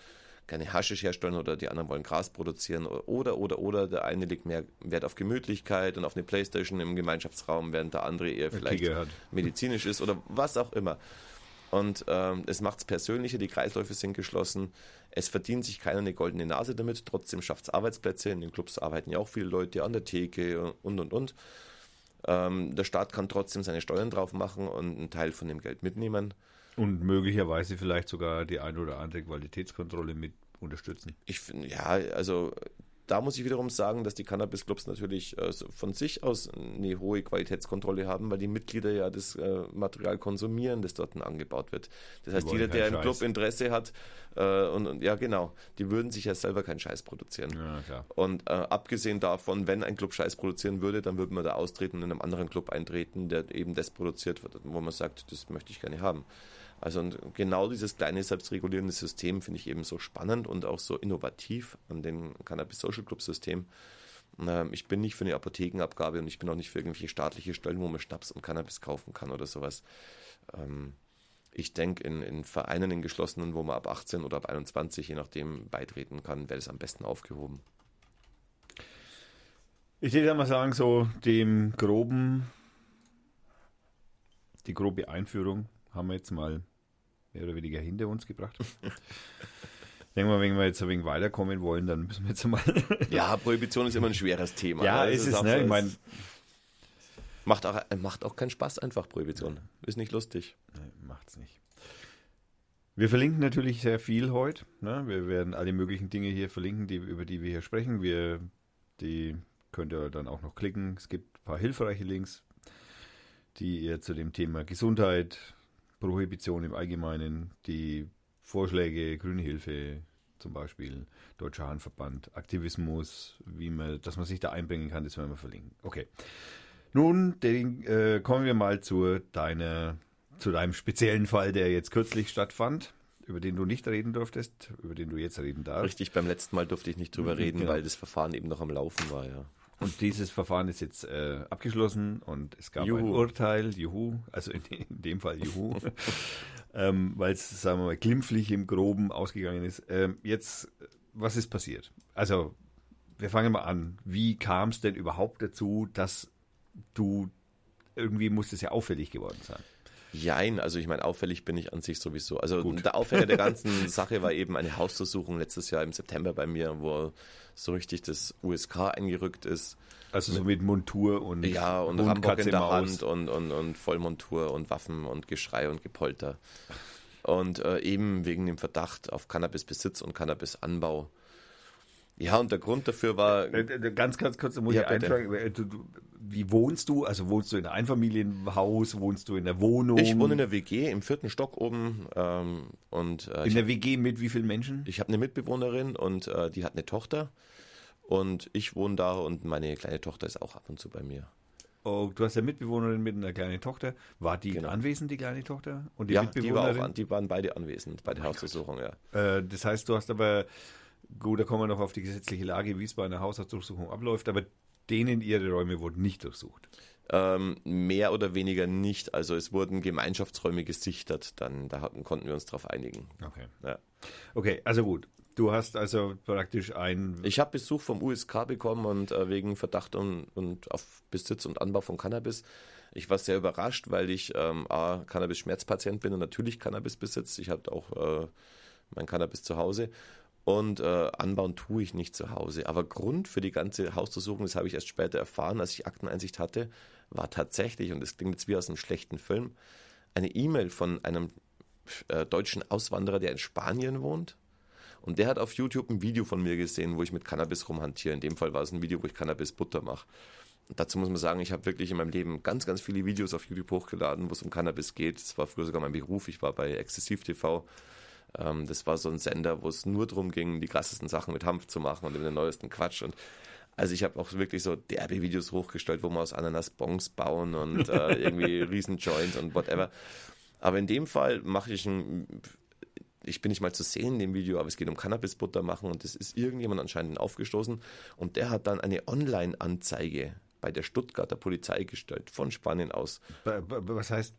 B: keine Haschisch herstellen oder die anderen wollen Gras produzieren oder, oder, oder. Der eine legt mehr Wert auf Gemütlichkeit und auf eine Playstation im Gemeinschaftsraum, während der andere eher vielleicht medizinisch ist oder was auch immer. Und ähm, es macht es persönlicher, die Kreisläufe sind geschlossen. Es verdient sich keiner eine goldene Nase damit, trotzdem schafft es Arbeitsplätze. In den Clubs arbeiten ja auch viele Leute an der Theke und und und. Ähm, der Staat kann trotzdem seine Steuern drauf machen und einen Teil von dem Geld mitnehmen.
A: Und möglicherweise vielleicht sogar die ein oder andere Qualitätskontrolle mit unterstützen.
B: Ich finde, ja, also da muss ich wiederum sagen, dass die Cannabis-Clubs natürlich äh, von sich aus eine hohe Qualitätskontrolle haben, weil die Mitglieder ja das äh, Material konsumieren, das dort angebaut wird. Das heißt, jeder, der im Club Interesse hat, äh, und, und, ja genau, die würden sich ja selber keinen Scheiß produzieren. Ja, und äh, abgesehen davon, wenn ein Club Scheiß produzieren würde, dann würde man da austreten und in einem anderen Club eintreten, der eben das produziert wird, wo man sagt, das möchte ich gerne haben. Also genau dieses kleine selbstregulierende System finde ich eben so spannend und auch so innovativ an dem Cannabis Social Club System. Ähm, ich bin nicht für eine Apothekenabgabe und ich bin auch nicht für irgendwelche staatliche Stellen, wo man Schnaps und Cannabis kaufen kann oder sowas. Ähm, ich denke, in, in, Vereinen, in geschlossenen, wo man ab 18 oder ab 21, je nachdem, beitreten kann, wäre es am besten aufgehoben.
A: Ich würde mal sagen, so dem groben, die grobe Einführung haben wir jetzt mal mehr oder weniger hinter uns gebracht. [LAUGHS] Denken wir, wenn wir jetzt ein wenig weiterkommen wollen, dann müssen wir jetzt mal. [LAUGHS]
B: ja, Prohibition ist immer ein schweres Thema.
A: Ja, ne? ist es, ne? Ich meine.
B: Macht auch, macht auch keinen Spaß einfach, Prohibition. Ist nicht lustig.
A: Nee, macht's nicht. Wir verlinken natürlich sehr viel heute. Ne? Wir werden alle möglichen Dinge hier verlinken, die, über die wir hier sprechen. Wir, die könnt ihr dann auch noch klicken. Es gibt ein paar hilfreiche Links, die ihr zu dem Thema Gesundheit, Prohibition im Allgemeinen, die Vorschläge, Grüne Hilfe zum Beispiel, Deutscher Handverband, Aktivismus, wie man, dass man sich da einbringen kann, das werden wir verlinken. Okay. Nun den, äh, kommen wir mal zu deiner, zu deinem speziellen Fall, der jetzt kürzlich stattfand. über den du nicht reden durftest, über den du jetzt reden darfst.
B: Richtig, beim letzten Mal durfte ich nicht drüber
A: Mhm,
B: reden,
A: genau.
B: weil das Verfahren eben noch am Laufen war, ja.
A: Und dieses Verfahren ist jetzt äh, abgeschlossen und es gab ein
B: Juhu.
A: Urteil, juhu, also in, in dem Fall juhu, [LAUGHS] ähm, weil es, sagen wir mal, glimpflich im Groben ausgegangen ist. Ähm, jetzt, was ist passiert? Also, wir fangen mal an. Wie kam es denn überhaupt dazu, dass du, irgendwie muss es ja auffällig geworden sein.
B: Jein, also ich meine, auffällig bin ich an sich sowieso. Also
A: Gut.
B: der Aufhänger der ganzen [LAUGHS] Sache war eben eine Hausdurchsuchung letztes Jahr im September bei mir, wo so richtig das USK eingerückt ist.
A: Also so mit Montur und
B: Ja, und
A: Hund,
B: Rambock in der
A: Maus.
B: Hand und, und, und Vollmontur und Waffen und Geschrei und Gepolter. Und äh, eben wegen dem Verdacht auf Cannabisbesitz und Cannabisanbau. Ja, und der Grund dafür war,
A: Äh, äh, Ganz, ganz kurz, da muss
B: Ja,
A: ich äh, Du, du, wie wohnst du? Also wohnst du in einem Einfamilienhaus? Wohnst du in der Wohnung?
B: ich wohne in der WG im vierten Stock oben ähm, und äh,
A: in der WG mit wie vielen Menschen?
B: Ich habe eine Mitbewohnerin und äh, die hat eine Tochter. Und ich wohne da und meine kleine Tochter ist auch ab und zu bei mir.
A: Oh, du hast eine Mitbewohnerin mit einer kleinen Tochter. War die
B: Genau.
A: anwesend, die kleine Tochter? Und die
B: ja, die, war
A: Mitbewohnerin?
B: auch an, die waren beide anwesend bei der Hausdurchsuchung, ja.
A: Äh, das heißt, du hast aber, gut, da kommen wir noch auf die gesetzliche Lage, wie es bei einer Hausdurchsuchung abläuft, aber denen ihre Räume wurden nicht durchsucht.
B: Ähm, mehr oder weniger nicht. Also es wurden Gemeinschaftsräume gesichtet, dann da hatten, konnten wir uns darauf einigen.
A: Okay.
B: Ja.
A: Okay, also gut. Du hast also praktisch ein.
B: Ich habe Besuch vom USK bekommen und äh, wegen Verdacht und, und auf Besitz und Anbau von Cannabis. Ich war sehr überrascht, weil ich ähm, A, Cannabis-Schmerzpatient bin und natürlich Cannabis besitze. Ich habe auch äh, mein Cannabis zu Hause. Und äh, anbauen tue ich nicht zu Hause. Aber Grund für die ganze Hausdurchsuchung, das habe ich erst später erfahren, als ich Akteneinsicht hatte, war tatsächlich, und das klingt jetzt wie aus einem schlechten Film, eine E-Mail von einem äh, deutschen Auswanderer, der in Spanien wohnt. Und der hat auf YouTube ein Video von mir gesehen, wo ich mit Cannabis rumhantiere. In dem Fall war es ein Video, wo ich Cannabis-Butter mache. Und dazu muss man sagen, ich habe wirklich in meinem Leben ganz, ganz viele Videos auf YouTube hochgeladen, wo es um Cannabis geht. Das war früher sogar mein Beruf. Ich war bei Exzessiv TV. Ähm, das war so ein Sender, wo es nur darum ging, die krassesten Sachen mit Hanf zu machen und den neuesten Quatsch. Und also ich habe auch wirklich so derbe Videos hochgestellt, wo wir aus Ananas Bongs bauen und äh, [LAUGHS] irgendwie riesen Joints und whatever. Aber in dem Fall mache ich ein ich bin nicht mal zu sehen in dem Video, aber es geht um Cannabisbutter machen und das ist irgendjemand anscheinend aufgestoßen und der hat dann eine Online-Anzeige bei der Stuttgarter Polizei gestellt, von Spanien aus.
A: Was heißt,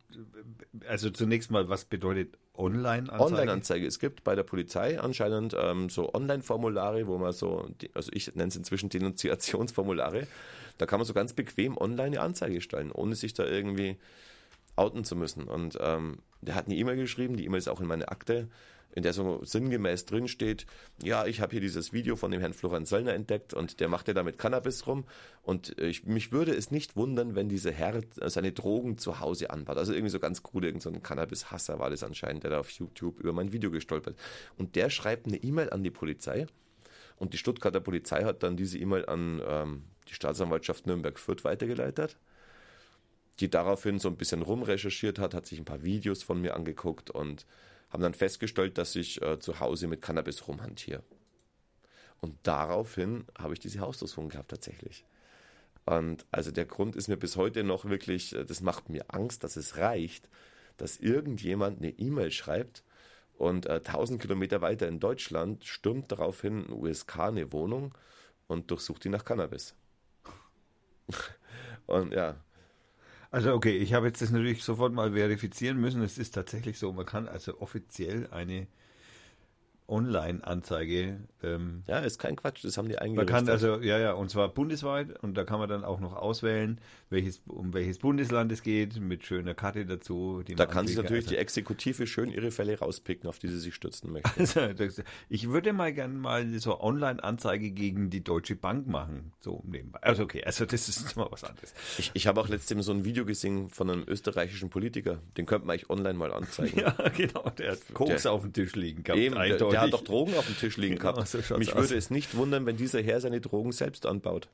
A: also zunächst mal, was bedeutet Online-Anzeige?
B: Online-Anzeige. Es gibt bei der Polizei anscheinend ähm, so Online-Formulare, wo man so, also ich nenne es inzwischen Denunziationsformulare, da kann man so ganz bequem online eine Anzeige stellen, ohne sich da irgendwie outen zu müssen. Und ähm, der hat eine E-Mail geschrieben, die E-Mail ist auch in meine Akte, in der so sinngemäß drin steht, ja, ich habe hier dieses Video von dem Herrn Florian Söllner entdeckt und der macht ja damit Cannabis rum und äh, ich, mich würde es nicht wundern, wenn dieser Herr äh, seine Drogen zu Hause anbaut. Also irgendwie so ganz cool, irgend so ein Cannabis-Hasser war das anscheinend, der da auf YouTube über mein Video gestolpert. Und der schreibt eine E-Mail an die Polizei und die Stuttgarter Polizei hat dann diese E-Mail an ähm, die Staatsanwaltschaft Nürnberg-Fürth weitergeleitet die daraufhin so ein bisschen rumrecherchiert hat, hat sich ein paar Videos von mir angeguckt und haben dann festgestellt, dass ich äh, zu Hause mit Cannabis rumhantiere. Und daraufhin habe ich diese Hausdurchsuchung gehabt tatsächlich. Und also der Grund ist mir bis heute noch wirklich, äh, das macht mir Angst, dass es reicht, dass irgendjemand eine E-Mail schreibt und äh, 1000 Kilometer weiter in Deutschland stürmt daraufhin ein USK eine Wohnung und durchsucht die nach Cannabis. [LAUGHS] und ja,
A: Also okay, ich habe jetzt das natürlich sofort mal verifizieren müssen. Es ist tatsächlich so, man kann also offiziell eine Online-Anzeige ähm,
B: Ja, ist kein Quatsch, das haben die
A: Man
B: eingerichtet.
A: kann also, ja, ja, und zwar bundesweit und da kann man dann auch noch auswählen, welches, um welches Bundesland es geht, mit schöner Karte dazu.
B: Da
A: man
B: kann sich natürlich
A: kann.
B: die Exekutive schön ihre Fälle rauspicken, auf die sie sich stützen möchte. [LAUGHS]
A: Also, das- ich würde mal gerne mal so Online-Anzeige gegen die Deutsche Bank machen, so nebenbei. Also okay, also das ist mal was anderes.
B: Ich, ich habe auch letztens so ein Video gesehen von einem österreichischen Politiker, den könnte man eigentlich online mal anzeigen. [LAUGHS]
A: Ja, genau, der hat Koks
B: Der-
A: auf dem Tisch liegen gehabt,
B: Eben, der, der hat doch. Drogen auf dem Tisch liegen
A: Genau,
B: gehabt.
A: so
B: Mich
A: aus.
B: würde es nicht wundern, wenn dieser Herr seine Drogen selbst anbaut.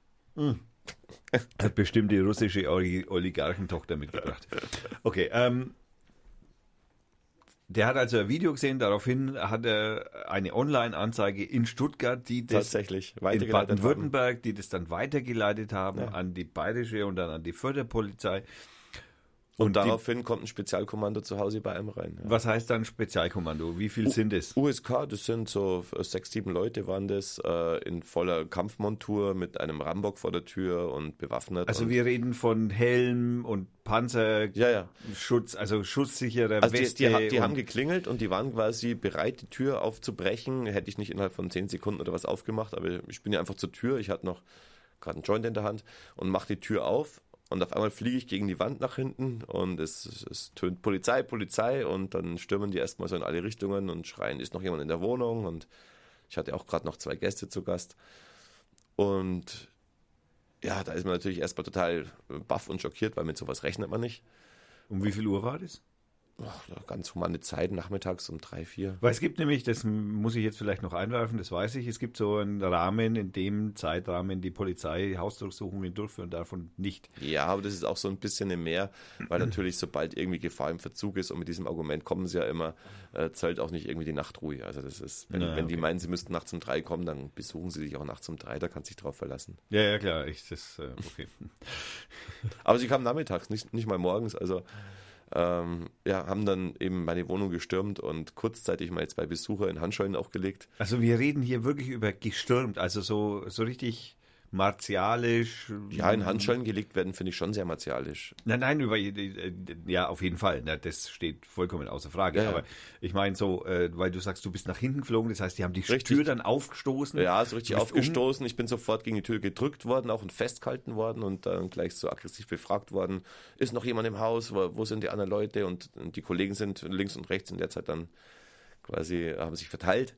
A: Hat bestimmt die russische Oli- Oligarchentochter mitgebracht. Okay, ähm, der hat also ein Video gesehen, daraufhin hat er eine Online-Anzeige in Stuttgart, die das
B: Tatsächlich.
A: in. Baden-Württemberg, die das dann weitergeleitet haben
B: Ja.
A: an die bayerische und dann an die Förderpolizei.
B: Und, und daraufhin die, kommt ein Spezialkommando zu Hause bei einem rein.
A: Ja. Was heißt dann Spezialkommando? Wie viel U sind es?
B: USK, das sind so sechs, sieben Leute waren das, äh, in voller Kampfmontur mit einem Rambock vor der Tür und bewaffnet.
A: Also wir reden von Helm und Panzer,
B: ja, ja.
A: Schutz, also schutzsichere
B: also Weste. Die, die, die haben geklingelt und die waren quasi bereit, die Tür aufzubrechen. Hätte ich nicht innerhalb von zehn Sekunden oder was aufgemacht, aber ich bin ja einfach zur Tür. Ich hatte noch gerade einen Joint in der Hand und mache die Tür auf und auf einmal fliege ich gegen die Wand nach hinten und es, es, tönt Polizei, Polizei und dann stürmen die erstmal so in alle Richtungen und schreien, ist noch jemand in der Wohnung und ich hatte auch gerade noch zwei Gäste zu Gast und ja, da ist man natürlich erstmal total baff und schockiert, weil mit sowas rechnet man nicht.
A: Um wie viel Uhr war das?
B: Ganz humane Zeit, nachmittags um drei, vier.
A: Weil es gibt nämlich, das muss ich jetzt vielleicht noch einwerfen, das weiß ich, es gibt so einen Rahmen, in dem Zeitrahmen die Polizei Hausdurchsuchungen durchführen darf und nicht.
B: Ja, aber das ist auch so ein bisschen mehr, weil natürlich sobald irgendwie Gefahr im Verzug ist und mit diesem Argument kommen sie ja immer, äh, zählt auch nicht irgendwie die Nachtruhe. Also das ist, wenn, Na, wenn die meinen, sie müssten nachts um drei kommen, dann besuchen sie sich auch nachts um drei, da kann sich drauf verlassen.
A: Ja, ja, klar, ich, das, äh, okay. [LAUGHS]
B: aber sie kamen nachmittags, nicht, nicht mal morgens, also ähm, ja, haben dann eben meine Wohnung gestürmt und kurzzeitig mal bei Besucher in Handschellen auch gelegt.
A: Also wir reden hier wirklich über gestürmt, also so, so richtig martialisch.
B: Ja, in Handschellen gelegt werden, finde ich schon sehr martialisch.
A: Nein, nein, über, ja, auf jeden Fall. das steht vollkommen außer Frage. Ja, Aber ja. ich meine so, äh, weil du sagst, du bist nach hinten geflogen, das heißt, die haben die richtig. Tür dann aufgestoßen.
B: Ja, so richtig aufgestoßen. Um. Ich bin sofort gegen die Tür gedrückt worden, auch und festgehalten worden und dann gleich so aggressiv befragt worden. Ist noch jemand im Haus? Wo, wo sind die anderen Leute? Und, und die Kollegen sind links und rechts in der Zeit dann quasi, haben sich verteilt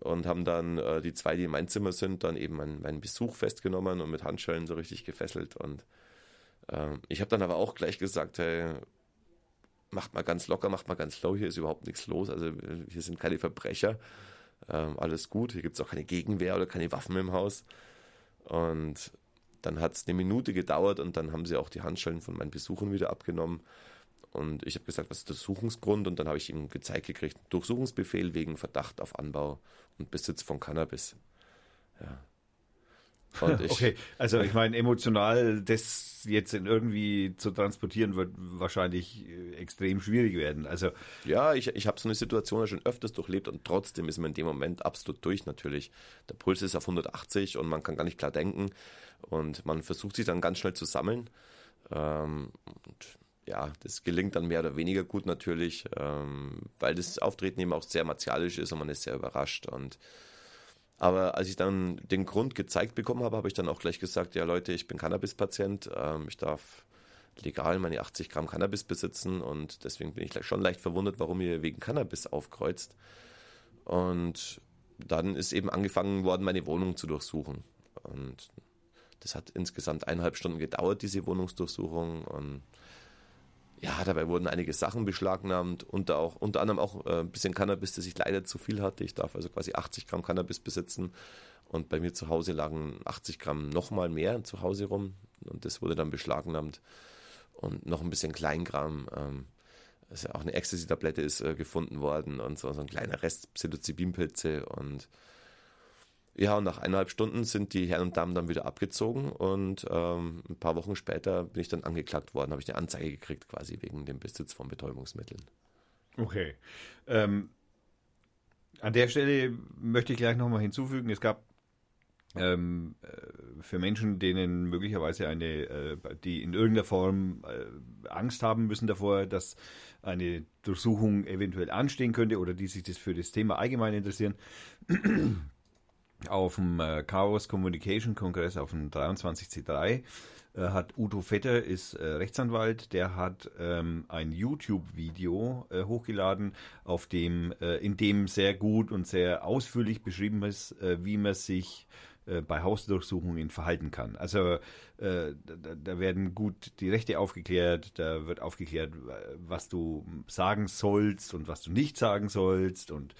B: und haben dann äh, die zwei, die in mein Zimmer sind, dann eben meinen, meinen Besuch festgenommen und mit Handschellen so richtig gefesselt. Und ähm, ich habe dann aber auch gleich gesagt, hey, macht mal ganz locker, macht mal ganz low, hier ist überhaupt nichts los, also hier sind keine Verbrecher, ähm, alles gut, hier gibt es auch keine Gegenwehr oder keine Waffen im Haus. Und dann hat es eine Minute gedauert und dann haben sie auch die Handschellen von meinen Besuchern wieder abgenommen. Und ich habe gesagt, was ist der Durchsuchungsgrund? Und dann habe ich ihm gezeigt gekriegt, Durchsuchungsbefehl wegen Verdacht auf Anbau und Besitz von Cannabis. Ja. [LAUGHS]
A: Ich, okay, also ich meine, emotional das jetzt in irgendwie zu transportieren, wird wahrscheinlich äh, extrem schwierig werden. Also
B: ja, ich, ich habe so eine Situation schon öfters durchlebt und trotzdem ist man in dem Moment absolut durch natürlich. Der Puls ist auf 180 und man kann gar nicht klar denken und man versucht sich dann ganz schnell zu sammeln. Ähm, und ja, das gelingt dann mehr oder weniger gut natürlich, ähm, weil das Auftreten eben auch sehr martialisch ist und man ist sehr überrascht. Und aber als ich dann den Grund gezeigt bekommen habe, habe ich dann auch gleich gesagt, ja Leute, ich bin Cannabis-Patient, ähm, ich darf legal meine 80 Gramm Cannabis besitzen und deswegen bin ich schon leicht verwundert, warum ihr wegen Cannabis aufkreuzt. Und dann ist eben angefangen worden, meine Wohnung zu durchsuchen. Und das hat insgesamt eineinhalb Stunden gedauert, diese Wohnungsdurchsuchung. Und ja, dabei wurden einige Sachen beschlagnahmt, unter, auch, unter anderem auch äh, ein bisschen Cannabis, das ich leider zu viel hatte. Ich darf also quasi 80 Gramm Cannabis besitzen und bei mir zu Hause lagen 80 Gramm nochmal mehr zu Hause rum und das wurde dann beschlagnahmt und noch ein bisschen Kleingramm. Ähm, also auch eine Ecstasy-Tablette ist äh, gefunden worden und so, so ein kleiner Rest Psilocybin-Pilze und ja, und nach eineinhalb Stunden sind die Herren und Damen dann wieder abgezogen und ähm, ein paar Wochen später bin ich dann angeklagt worden, habe ich eine Anzeige gekriegt quasi wegen dem Besitz von Betäubungsmitteln.
A: Okay. Ähm, an der Stelle möchte ich gleich nochmal hinzufügen, es gab ähm, äh, für Menschen, denen möglicherweise eine, äh, die in irgendeiner Form äh, Angst haben müssen davor, dass eine Durchsuchung eventuell anstehen könnte oder die sich das für das Thema allgemein interessieren, auf dem äh, Chaos Communication Kongress auf dem 23C3 äh, hat Udo Vetter, ist äh, Rechtsanwalt, der hat ähm, ein YouTube-Video äh, hochgeladen, auf dem, äh, in dem sehr gut und sehr ausführlich beschrieben ist, wie man sich bei Hausdurchsuchungen verhalten kann. Also äh, da, da, werden gut die Rechte aufgeklärt, da wird aufgeklärt, was du sagen sollst und was du nicht sagen sollst und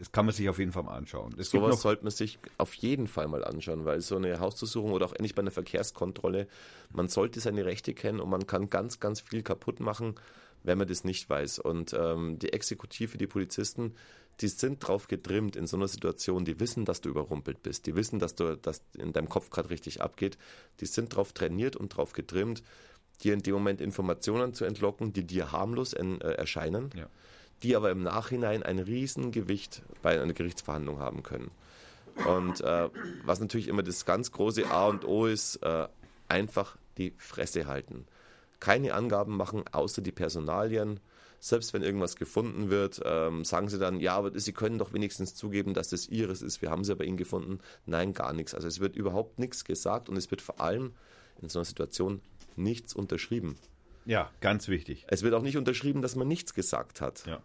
A: das kann man sich auf jeden Fall mal anschauen.
B: Es Sowas sollte man sich auf jeden Fall mal anschauen, weil so eine Hausdurchsuchung oder auch endlich bei einer Verkehrskontrolle, man sollte seine Rechte kennen und man kann ganz, ganz viel kaputt machen, wenn man das nicht weiß. Und ähm, die Exekutive, die Polizisten, die sind drauf getrimmt in so einer Situation, die wissen, dass du überrumpelt bist, die wissen, dass du, dass in deinem Kopf gerade richtig abgeht, die sind drauf trainiert und drauf getrimmt, dir in dem Moment Informationen zu entlocken, die dir harmlos en, äh, erscheinen,
A: Ja.
B: Die aber im Nachhinein ein Riesengewicht bei einer Gerichtsverhandlung haben können. Und äh, was natürlich immer das ganz große A und O ist, äh, einfach die Fresse halten. Keine Angaben machen, außer die Personalien. Selbst wenn irgendwas gefunden wird, ähm, sagen sie dann, ja, aber sie können doch wenigstens zugeben, dass das ihres ist. Wir haben sie bei ihnen gefunden. Nein, gar nichts. Also es wird überhaupt nichts gesagt und es wird vor allem in so einer Situation nichts unterschrieben.
A: Ja, ganz wichtig.
B: Es wird auch nicht unterschrieben, dass man nichts gesagt hat.
A: Ja.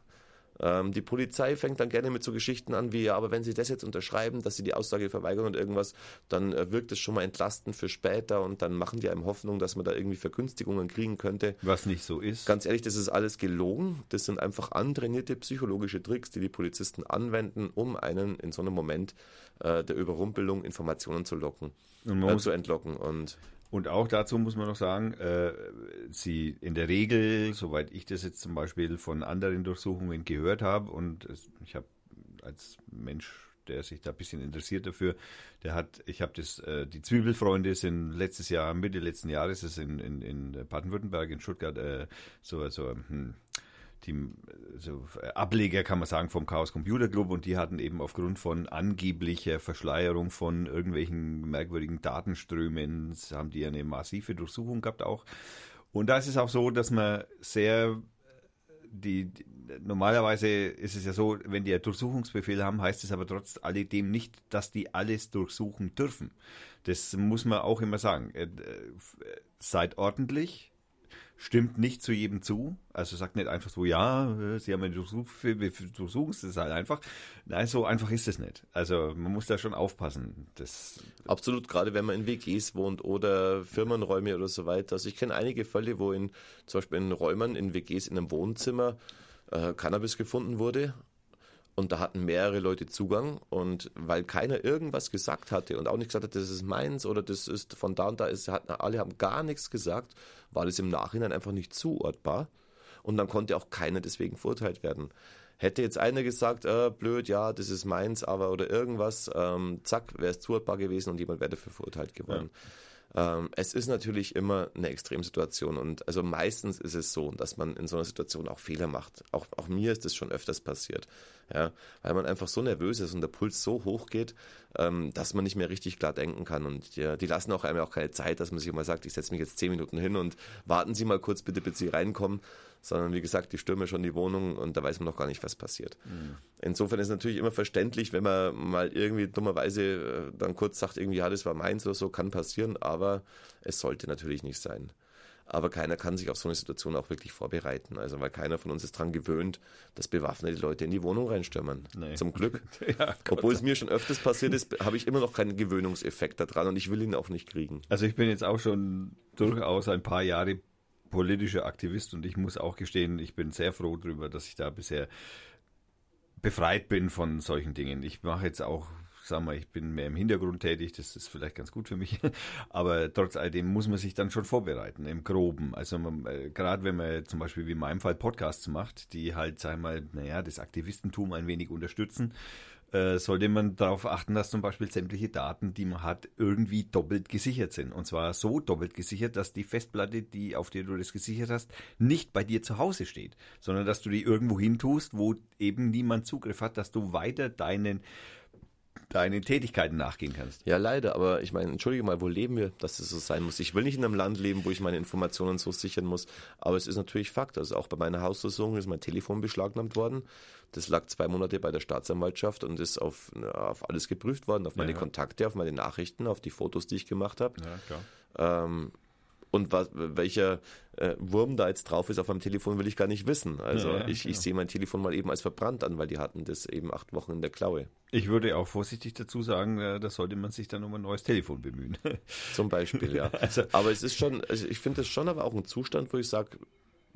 B: Ähm, die Polizei fängt dann gerne mit so Geschichten an wie, ja, aber wenn sie das jetzt unterschreiben, dass sie die Aussage verweigern und irgendwas, dann äh, wirkt es schon mal entlastend für später und dann machen die einem Hoffnung, dass man da irgendwie Vergünstigungen kriegen könnte.
A: Was nicht so ist.
B: Ganz ehrlich, das ist alles gelogen. Das sind einfach antrainierte psychologische Tricks, die die Polizisten anwenden, um einen in so einem Moment äh, der Überrumpelung Informationen zu locken, äh, zu entlocken. Und
A: Und auch dazu muss man noch sagen, äh, sie in der Regel, soweit ich das jetzt zum Beispiel von anderen Durchsuchungen gehört habe, und es, ich habe als Mensch, der sich da ein bisschen interessiert dafür, der hat, ich habe das, äh, die Zwiebelfreunde sind letztes Jahr, Mitte letzten Jahres, ist in, in, in Baden-Württemberg, in Stuttgart, äh, so, so, hm, die so Ableger, kann man sagen, vom Chaos Computer Club und die hatten eben aufgrund von angeblicher Verschleierung von irgendwelchen merkwürdigen Datenströmen, haben die eine massive Durchsuchung gehabt auch. Und da ist es auch so, dass man sehr die, die normalerweise ist es ja so, wenn die einen Durchsuchungsbefehl haben, heißt es aber trotz alledem nicht, dass die alles durchsuchen dürfen. Das muss man auch immer sagen. Äh, äh, Seid ordentlich, stimmt nicht zu jedem zu. Also sagt nicht einfach so, ja, äh, Sie haben einen Durchsuchungsbefehl, wir durchsuchen es halt einfach. Nein, so einfach ist es nicht. Also man muss da schon aufpassen. Das,
B: Absolut, gerade wenn man in WGs wohnt oder Firmenräume oder so weiter. Also ich kenne einige Fälle, wo in zum Beispiel in Räumen, in WGs, in einem Wohnzimmer äh, Cannabis gefunden wurde. Und da hatten mehrere Leute Zugang. Und weil keiner irgendwas gesagt hatte und auch nicht gesagt hat, das ist meins oder das ist von da und da ist, hatten, alle haben gar nichts gesagt, war das im Nachhinein einfach nicht zuortbar. Und dann konnte auch keiner deswegen verurteilt werden. Hätte jetzt einer gesagt, äh, blöd, ja, das ist meins, aber oder irgendwas, ähm, zack, wäre es zuortbar gewesen und jemand wäre dafür verurteilt geworden. Ähm, es ist natürlich immer eine Extremsituation und also meistens ist es so, dass man in so einer Situation auch Fehler macht. Auch, auch mir ist das schon öfters passiert, ja, weil man einfach so nervös ist und der Puls so hoch geht, ähm, dass man nicht mehr richtig klar denken kann und ja, die lassen auch einem auch keine Zeit, dass man sich mal sagt, ich setze mich jetzt zehn Minuten hin und warten Sie mal kurz bitte, bis Sie reinkommen, sondern wie gesagt, die stürmen schon die Wohnung und da weiß man noch gar nicht, was passiert.
A: Mhm.
B: Insofern ist es natürlich immer verständlich, wenn man mal irgendwie dummerweise äh, dann kurz sagt, irgendwie, ja, das war meins oder so, kann passieren, aber es sollte natürlich nicht sein. Aber keiner kann sich auf so eine Situation auch wirklich vorbereiten. Also, weil keiner von uns ist dran gewöhnt, dass bewaffnete Leute in die Wohnung reinstürmen.
A: Nee.
B: Zum Glück. [LAUGHS]
A: ja,
B: Obwohl es mir schon öfters passiert ist, habe ich immer noch keinen Gewöhnungseffekt daran und ich will ihn auch nicht kriegen.
A: Also ich bin jetzt auch schon durchaus ein paar Jahre politischer Aktivist und ich muss auch gestehen, ich bin sehr froh darüber, dass ich da bisher befreit bin von solchen Dingen. Ich mache jetzt auch, sagen wir, ich bin mehr im Hintergrund tätig, das ist vielleicht ganz gut für mich, [LAUGHS] aber trotz alledem muss man sich dann schon vorbereiten, im Groben. Also man, äh, gerade wenn man zum Beispiel wie in meinem Fall Podcasts macht, die halt, sagen wir, naja, das Aktivistentum ein wenig unterstützen, sollte man darauf achten, dass zum Beispiel sämtliche Daten, die man hat, irgendwie doppelt gesichert sind. Und zwar so doppelt gesichert, dass die Festplatte, die auf der du das gesichert hast, nicht bei dir zu Hause steht, sondern dass du die irgendwo hin tust, wo eben niemand Zugriff hat, dass du weiter deinen deinen Tätigkeiten nachgehen kannst.
B: Ja, leider, aber ich meine, entschuldige mal, wo leben wir, dass es so sein muss? Ich will nicht in einem Land leben, wo ich meine Informationen so sichern muss, aber es ist natürlich Fakt. Also auch bei meiner Hausdurchsuchung ist mein Telefon beschlagnahmt worden. Das lag zwei Monate bei der Staatsanwaltschaft und ist auf, auf alles geprüft worden, auf meine
A: Ja.
B: Kontakte, auf meine Nachrichten, auf die Fotos, die ich gemacht habe.
A: Ja, klar.
B: Ähm, und was, welcher äh, Wurm da jetzt drauf ist auf meinem Telefon, will ich gar nicht wissen. Also
A: Ja, ja,
B: ich, ich
A: genau.
B: sehe mein Telefon mal eben als verbrannt an, weil die hatten das eben acht Wochen in der Klaue.
A: Ich würde auch vorsichtig dazu sagen, äh, da sollte man sich dann um ein neues Telefon bemühen.
B: Zum Beispiel, ja. [LAUGHS]
A: Also-
B: aber es ist schon, also ich finde das schon aber auch ein Zustand, wo ich sage,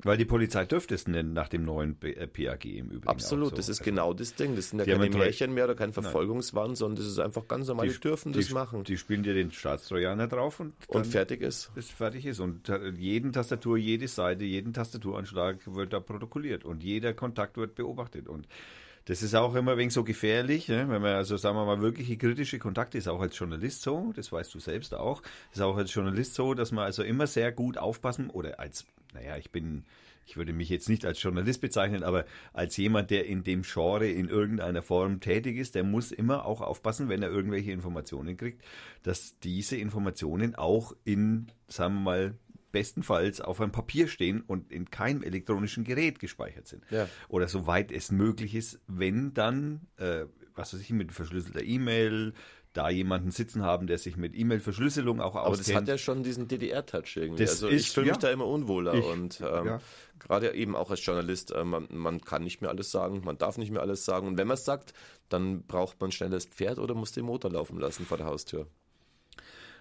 A: Weil die Polizei dürfte es nennen nach dem neuen äh, PAG im Übrigen.
B: absolut,
A: so.
B: das ist
A: Also,
B: genau das Ding. Das sind ja
A: Die
B: keine Märchen mehr oder kein Verfolgungswahn, sondern das ist einfach ganz normal, die, dürfen das
A: die,
B: machen.
A: Die spielen dir den Staatstrojaner drauf und,
B: und fertig ist.
A: bis fertig ist. Und ta- jeden Tastatur, jede Seite, jeden Tastaturanschlag wird da protokolliert und jeder Kontakt wird beobachtet. Und Das ist auch immer wegen so gefährlich, ne? wenn man also sagen wir mal wirkliche kritische Kontakte ist auch als Journalist so, das weißt du selbst auch, ist auch als Journalist so, dass man also immer sehr gut aufpassen oder als, naja, ich bin ich würde mich jetzt nicht als Journalist bezeichnen, aber als jemand, der in dem Genre in irgendeiner Form tätig ist, der muss immer auch aufpassen, wenn er irgendwelche Informationen kriegt, dass diese Informationen auch in, sagen wir mal, bestenfalls auf einem Papier stehen und in keinem elektronischen Gerät gespeichert sind.
B: Ja.
A: Oder soweit es möglich ist, wenn dann, äh, was weiß ich, mit verschlüsselter E-Mail, da jemanden sitzen haben, der sich mit E-Mail-Verschlüsselung auch
B: Aber
A: auskennt.
B: das hat ja schon diesen DDR-Touch irgendwie.
A: Das
B: also
A: ist-
B: ich fühle mich
A: ja.
B: da immer unwohler
A: Ich-
B: und ähm,
A: ja.
B: gerade eben auch als Journalist, äh, man, man kann nicht mehr alles sagen, man darf nicht mehr alles sagen und wenn man es sagt, dann braucht man schnell das Pferd oder muss den Motor laufen lassen vor der Haustür.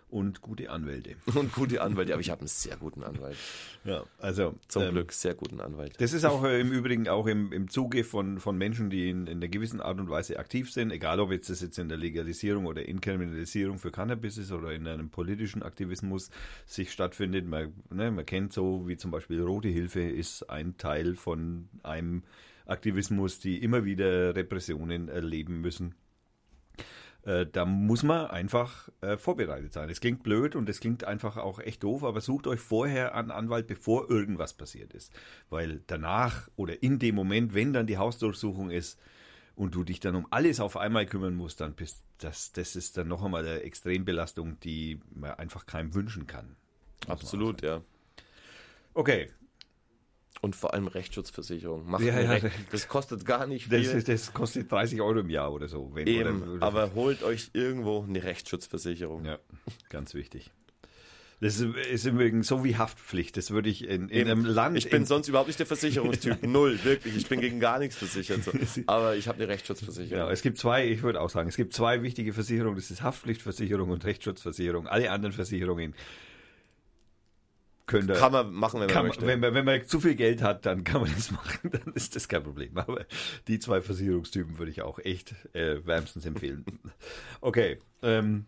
A: Und gute Anwälte. [LAUGHS]
B: Und gute Anwälte, aber ich habe einen sehr guten Anwalt.
A: Ja, also
B: Zum
A: ähm,
B: Glück, sehr guten Anwalt.
A: Das ist auch äh, im Übrigen auch im, im Zuge von, von Menschen, die in, in einer gewissen Art und Weise aktiv sind, egal ob jetzt das jetzt in der Legalisierung oder Inkriminalisierung für Cannabis ist oder in einem politischen Aktivismus sich stattfindet. Man, ne, man kennt so, wie zum Beispiel Rote Hilfe ist ein Teil von einem Aktivismus, die immer wieder Repressionen erleben müssen. Äh, da muss man einfach äh, vorbereitet sein. Es klingt blöd und es klingt einfach auch echt doof, aber sucht euch vorher einen Anwalt, bevor irgendwas passiert ist. Weil danach oder in dem Moment, wenn dann die Hausdurchsuchung ist und du dich dann um alles auf einmal kümmern musst, dann bist das, das ist dann noch einmal eine Extrembelastung, die man einfach keinem wünschen kann.
B: Absolut, ja.
A: Okay,
B: Und vor allem Rechtsschutzversicherung. Macht
A: Ja, ja.
B: recht. Das kostet gar nicht viel.
A: das, das kostet 30 Euro im Jahr oder so. Wenn,
B: Eben,
A: oder,
B: aber holt euch irgendwo eine Rechtsschutzversicherung.
A: Ja, ganz wichtig. Das ist, ist übrigens so wie Haftpflicht. Das würde ich in, in einem Land.
B: Ich bin
A: in,
B: sonst überhaupt nicht der Versicherungstyp. [LAUGHS] Null, wirklich. Ich bin gegen gar nichts versichert. So. [LAUGHS] Aber ich habe eine Rechtsschutzversicherung.
A: ja, es gibt zwei, ich würde auch sagen, es gibt zwei wichtige Versicherungen. Das ist Haftpflichtversicherung und Rechtsschutzversicherung. Alle anderen Versicherungen können da,
B: Kann man machen, wenn man
A: kann
B: möchte.
A: wenn, man, wenn man zu viel Geld hat, dann kann man das [LAUGHS] machen, dann ist das kein Problem. Aber die zwei Versicherungstypen würde ich auch echt äh, wärmstens empfehlen. [LAUGHS] Okay, ähm,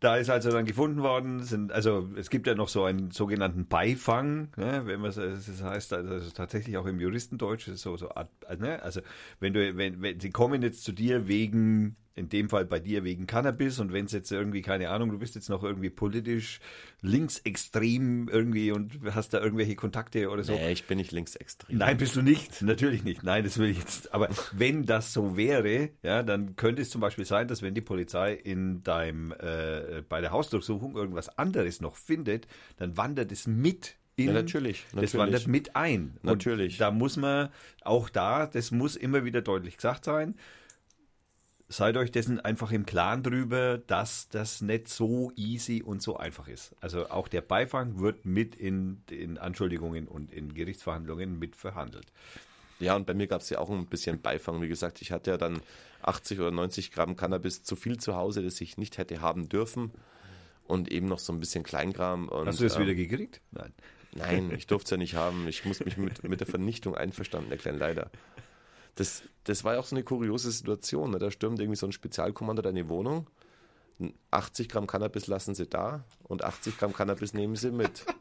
A: da ist also dann gefunden worden, sind, also es gibt ja noch so einen sogenannten Beifang, ne, wenn man das heißt, also tatsächlich auch im Juristendeutsch ist so so ne, also wenn du wenn, wenn sie kommen jetzt zu dir wegen in dem Fall bei dir wegen Cannabis und wenn es jetzt irgendwie keine Ahnung, du bist jetzt noch irgendwie politisch linksextrem irgendwie und hast da irgendwelche Kontakte oder so.
B: nee, ich bin nicht linksextrem.
A: Nein, bist du nicht. Natürlich nicht. Nein, das will ich jetzt. Aber wenn das so wäre, ja, dann könnte es zum Beispiel sein, dass wenn die Polizei in deinem äh, bei der Hausdurchsuchung irgendwas anderes noch findet, dann wandert es mit in.
B: Ja, natürlich,
A: Das
B: natürlich.
A: wandert mit ein. Und
B: Natürlich.
A: Da muss man auch da, das muss immer wieder deutlich gesagt sein. Seid euch dessen einfach im Klaren drüber, dass das nicht so easy und so einfach ist. Also auch der Beifang wird mit in, in Anschuldigungen und in Gerichtsverhandlungen mit verhandelt.
B: Ja, und bei mir gab es ja auch ein bisschen Beifang. Wie gesagt, ich hatte ja dann 80 oder 90 Gramm Cannabis zu viel zu Hause, das ich nicht hätte haben dürfen. Und eben noch so ein bisschen Kleingram. Und,
A: Hast du das
B: ähm,
A: wieder gekriegt? Nein.
B: Nein, ich durfte es ja nicht haben. Ich muss mich mit, mit der Vernichtung einverstanden erklären, leider. Das, das war ja auch so eine kuriose Situation. Ne? Da stürmt irgendwie so ein Spezialkommando deine Wohnung. 80 Gramm Cannabis lassen sie da und 80 Gramm Cannabis nehmen sie mit. [LAUGHS]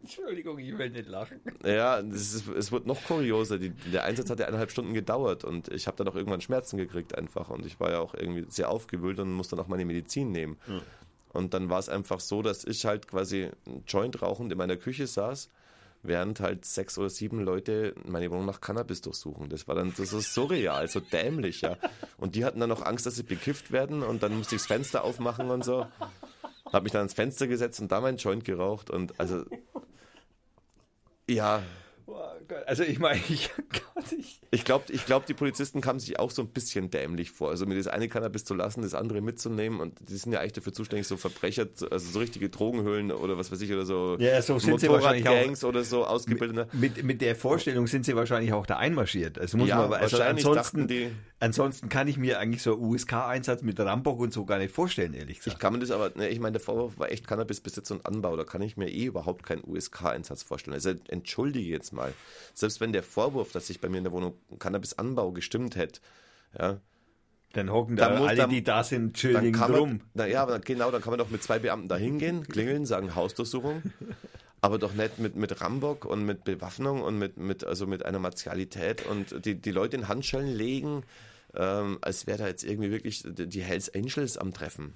A: Entschuldigung, ich will nicht lachen.
B: Ja, ist, es wird noch kurioser. Die, der Einsatz hat ja eineinhalb Stunden gedauert und ich habe dann auch irgendwann Schmerzen gekriegt einfach und ich war ja auch irgendwie sehr aufgewühlt und musste dann auch meine Medizin nehmen. Und dann war es einfach so, dass ich halt quasi Joint rauchend in meiner Küche saß, während halt sechs oder sieben Leute meine Wohnung nach Cannabis durchsuchen. Das war dann das ist surreal, so dämlich, ja. Und die hatten dann noch Angst, dass sie bekifft werden und dann musste ich das Fenster aufmachen und so. Hab mich dann ans Fenster gesetzt und da meinen Joint geraucht und also ja,
A: Also ich meine, [LAUGHS] ich ich,
B: Ich glaube, ich glaub, die Polizisten kamen sich auch so ein bisschen dämlich vor. Also mir das eine Cannabis zu lassen, das andere mitzunehmen. Und die sind ja eigentlich dafür zuständig, so Verbrecher, also so richtige Drogenhöhlen oder was weiß ich, oder so,
A: Ja, so sind sie wahrscheinlich auch.
B: Motorradgangs oder so ausgebildete.
A: mit, mit der Vorstellung sind sie wahrscheinlich auch da einmarschiert. Also muss
B: Ja,
A: man, also
B: wahrscheinlich
A: ansonsten,
B: dachten die-
A: ansonsten kann ich mir eigentlich so einen USK-Einsatz mit Rambock und so gar nicht vorstellen, ehrlich
B: Ich
A: gesagt.
B: kann mir das aber, ne, ich meine, der Vorwurf war echt Cannabisbesitz und Anbau. Da kann ich mir eh überhaupt keinen USK-Einsatz vorstellen. Also entschuldige jetzt mal. Selbst wenn der Vorwurf, dass ich bei mir in der Wohnung Cannabisanbau gestimmt hätte, ja,
A: Dann hocken da
B: Dann muss-
A: alle,
B: dann-
A: die da sind,
B: kann
A: drum.
B: man, na ja, aber dann, genau, dann kann man doch mit zwei Beamten da hingehen, klingeln, sagen Hausdurchsuchung. [LAUGHS] aber doch nicht mit, mit Rambock und mit Bewaffnung und mit, mit, also mit einer Martialität und die, die Leute in Handschellen legen, ähm, als wäre da jetzt irgendwie wirklich die Hells Angels am Treffen.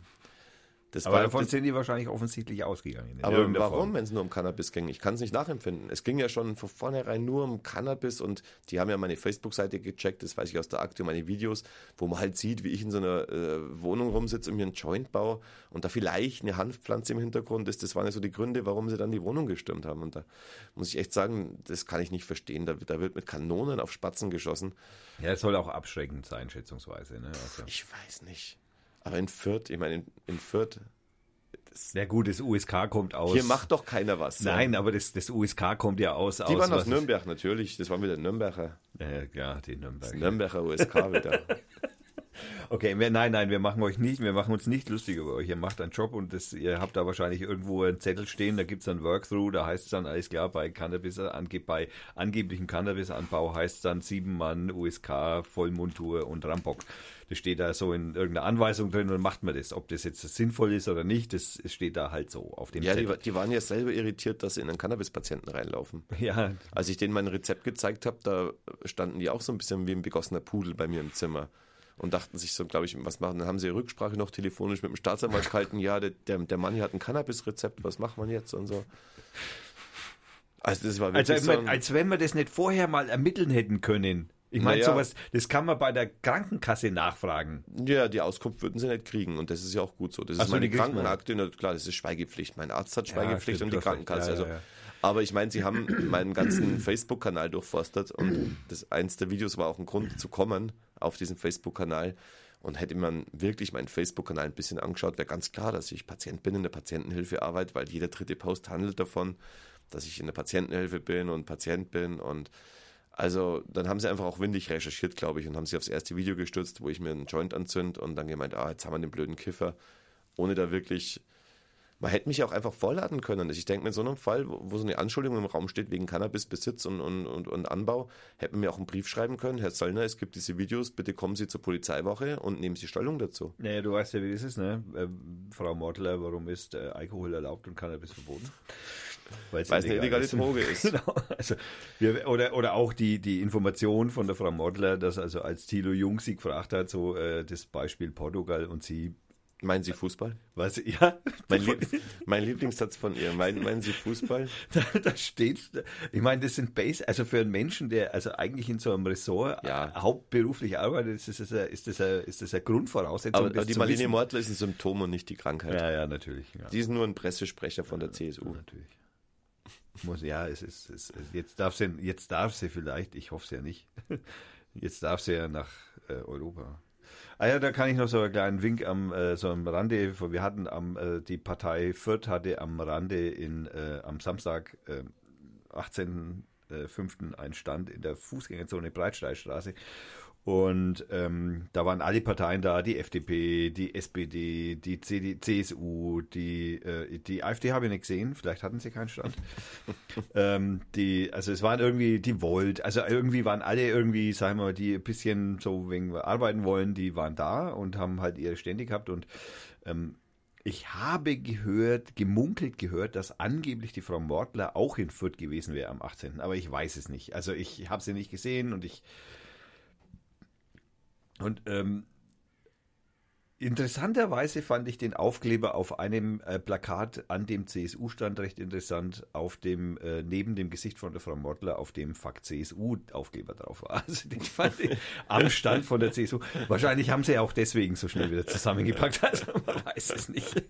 A: Das aber war, davon das, sind die wahrscheinlich offensichtlich ausgegangen.
B: Aber warum, wenn es nur um Cannabis ging? Ich kann es nicht nachempfinden. Es ging ja schon von vornherein nur um Cannabis und die haben ja meine Facebook-Seite gecheckt, das weiß ich aus der Akte, meine Videos, wo man halt sieht, wie ich in so einer äh, Wohnung rumsitze und mir einen Joint baue und da vielleicht eine Hanfpflanze im Hintergrund ist. Das waren ja so die Gründe, warum sie dann die Wohnung gestürmt haben. Und da muss ich echt sagen, das kann ich nicht verstehen. Da, da wird mit Kanonen auf Spatzen geschossen.
A: Ja, es soll auch abschreckend sein, schätzungsweise. Ne?
B: Also. Ich weiß nicht. Aber in Fürth, ich meine, in, in Fürth.
A: Ja gut, das USK kommt aus.
B: Hier macht doch keiner was.
A: Nein, ja. aber das, das USK kommt ja aus.
B: Die aus, waren aus Nürnberg natürlich. Das waren wieder Nürnberger.
A: Ja, ja die Nürnberger. Das
B: Nürnberger USK wieder. [LAUGHS]
A: Okay, wir, nein, nein, wir machen euch nicht, wir machen uns nicht lustig über euch. Ihr macht einen Job und das, ihr habt da wahrscheinlich irgendwo einen Zettel stehen, da gibt es dann Workthrough, da heißt es dann, alles klar, bei Cannabis, ange, bei angeblichem Cannabisanbau heißt es dann sieben Mann, USK, Vollmontur und Rambock. Das steht da so in irgendeiner Anweisung drin und macht man das. Ob das jetzt sinnvoll ist oder nicht, das steht da halt so auf dem
B: ja, Zettel. Ja, die, die, waren ja selber irritiert, dass sie in einen Cannabis-Patienten reinlaufen.
A: Ja.
B: Als ich denen mein Rezept gezeigt habe, da standen die auch so ein bisschen wie ein begossener Pudel bei mir im Zimmer und dachten sich so, glaube ich, was machen. Dann haben sie Rücksprache noch telefonisch mit dem Staatsanwalt gehalten, ja, der, der, der Mann hier hat ein Cannabis-Rezept, was macht man jetzt und so.
A: Also das war wirklich also, so als wenn wir das nicht vorher mal ermitteln hätten können. Ich meine, naja, sowas, das kann man bei der Krankenkasse nachfragen.
B: Ja, die Auskunft würden sie nicht kriegen und das ist ja auch gut so. Das ist so, meine Krankenakte, klar, das ist Schweigepflicht. Mein Arzt hat Schweigepflicht ja, und die Krankenkasse. Ja, ja, also aber ich meine, sie haben meinen ganzen Facebook-Kanal durchforstet und das eins der Videos war auch ein Grund zu kommen auf diesen Facebook-Kanal. Und hätte man wirklich meinen Facebook-Kanal ein bisschen angeschaut, wäre ganz klar, dass ich Patient bin in der Patientenhilfe arbeite, weil jeder dritte Post handelt davon, dass ich in der Patientenhilfe bin und Patient bin. Und also dann haben sie einfach auch windig recherchiert, glaube ich, und haben sie aufs erste Video gestürzt, wo ich mir einen Joint anzünd und dann gemeint, ah, jetzt haben wir den blöden Kiffer, ohne da wirklich man hätte mich ja auch einfach vorladen können. Ich denke mir in so einem Fall, wo, so eine Anschuldigung im Raum steht wegen Cannabisbesitz und, und, und, und Anbau, hätte man mir auch einen Brief schreiben können, Herr Zollner, es gibt diese Videos, bitte kommen Sie zur Polizeiwache und nehmen Sie Stellung dazu.
A: Naja, du weißt ja, wie ist es, ne? Äh, Frau Mortler, warum ist äh, Alkohol erlaubt und Cannabis verboten?
B: Weil es eine illegale ist. Droge [LAUGHS] ist. genau.
A: Also wir, oder, oder auch die, die Information von der Frau Modler, dass also als Thilo Jung sie gefragt hat, so äh, das Beispiel Portugal und sie
B: Meinen Sie Fußball?
A: Was? Ja.
B: Mein, Lieb [LAUGHS] mein Lieblingssatz von ihr. Meinen, meinen Sie Fußball? [LAUGHS]
A: Da, da steht, ich meine, das sind Base, also für einen Menschen, der also eigentlich in so einem Ressort ja. hauptberuflich arbeitet, ist das, eine, ist, das eine, ist das eine Grundvoraussetzung.
B: Aber, aber die Marlene Mortler ist ein Symptom und nicht die Krankheit.
A: Ja, ja, natürlich. Ja.
B: Die ist nur ein Pressesprecher von der CSU.
A: Natürlich. Muss, ja, es ist, es, jetzt darf sie, jetzt darf sie vielleicht, ich hoffe es ja nicht, [LAUGHS] jetzt darf sie ja nach äh, Europa. Ah ja, da kann ich noch so einen kleinen Wink am, äh, so am Rande. Wir hatten am, äh, die Partei Fürth hatte am Rande in, äh, am Samstag, äh, 18.05. einen Stand in der Fußgängerzone Breitsteigstraße. Und ähm, da waren alle Parteien da, die FDP, die SPD, die CD, CSU, die, äh, die AfD habe ich nicht gesehen, vielleicht hatten sie keinen Stand. [LAUGHS] ähm, die, also es waren irgendwie die Volt, also irgendwie waren alle irgendwie, sagen wir mal, die ein bisschen so wegen arbeiten wollen, die waren da und haben halt ihre Stände gehabt und ähm, ich habe gehört, gemunkelt gehört, dass angeblich die Frau Mortler auch in Fürth gewesen wäre am 18. Aber ich weiß es nicht. Also ich habe sie nicht gesehen und ich und ähm, Interessanterweise fand ich den Aufkleber auf einem äh, Plakat an dem CSU-Stand recht interessant, auf dem, äh, neben dem Gesicht von der Frau Mottler, auf dem Fakt CSU-Aufkleber drauf war. [LAUGHS] Also den fand ich am Stand von der CSU. Wahrscheinlich haben sie auch deswegen so schnell wieder zusammengepackt, [LAUGHS] also man weiß es nicht.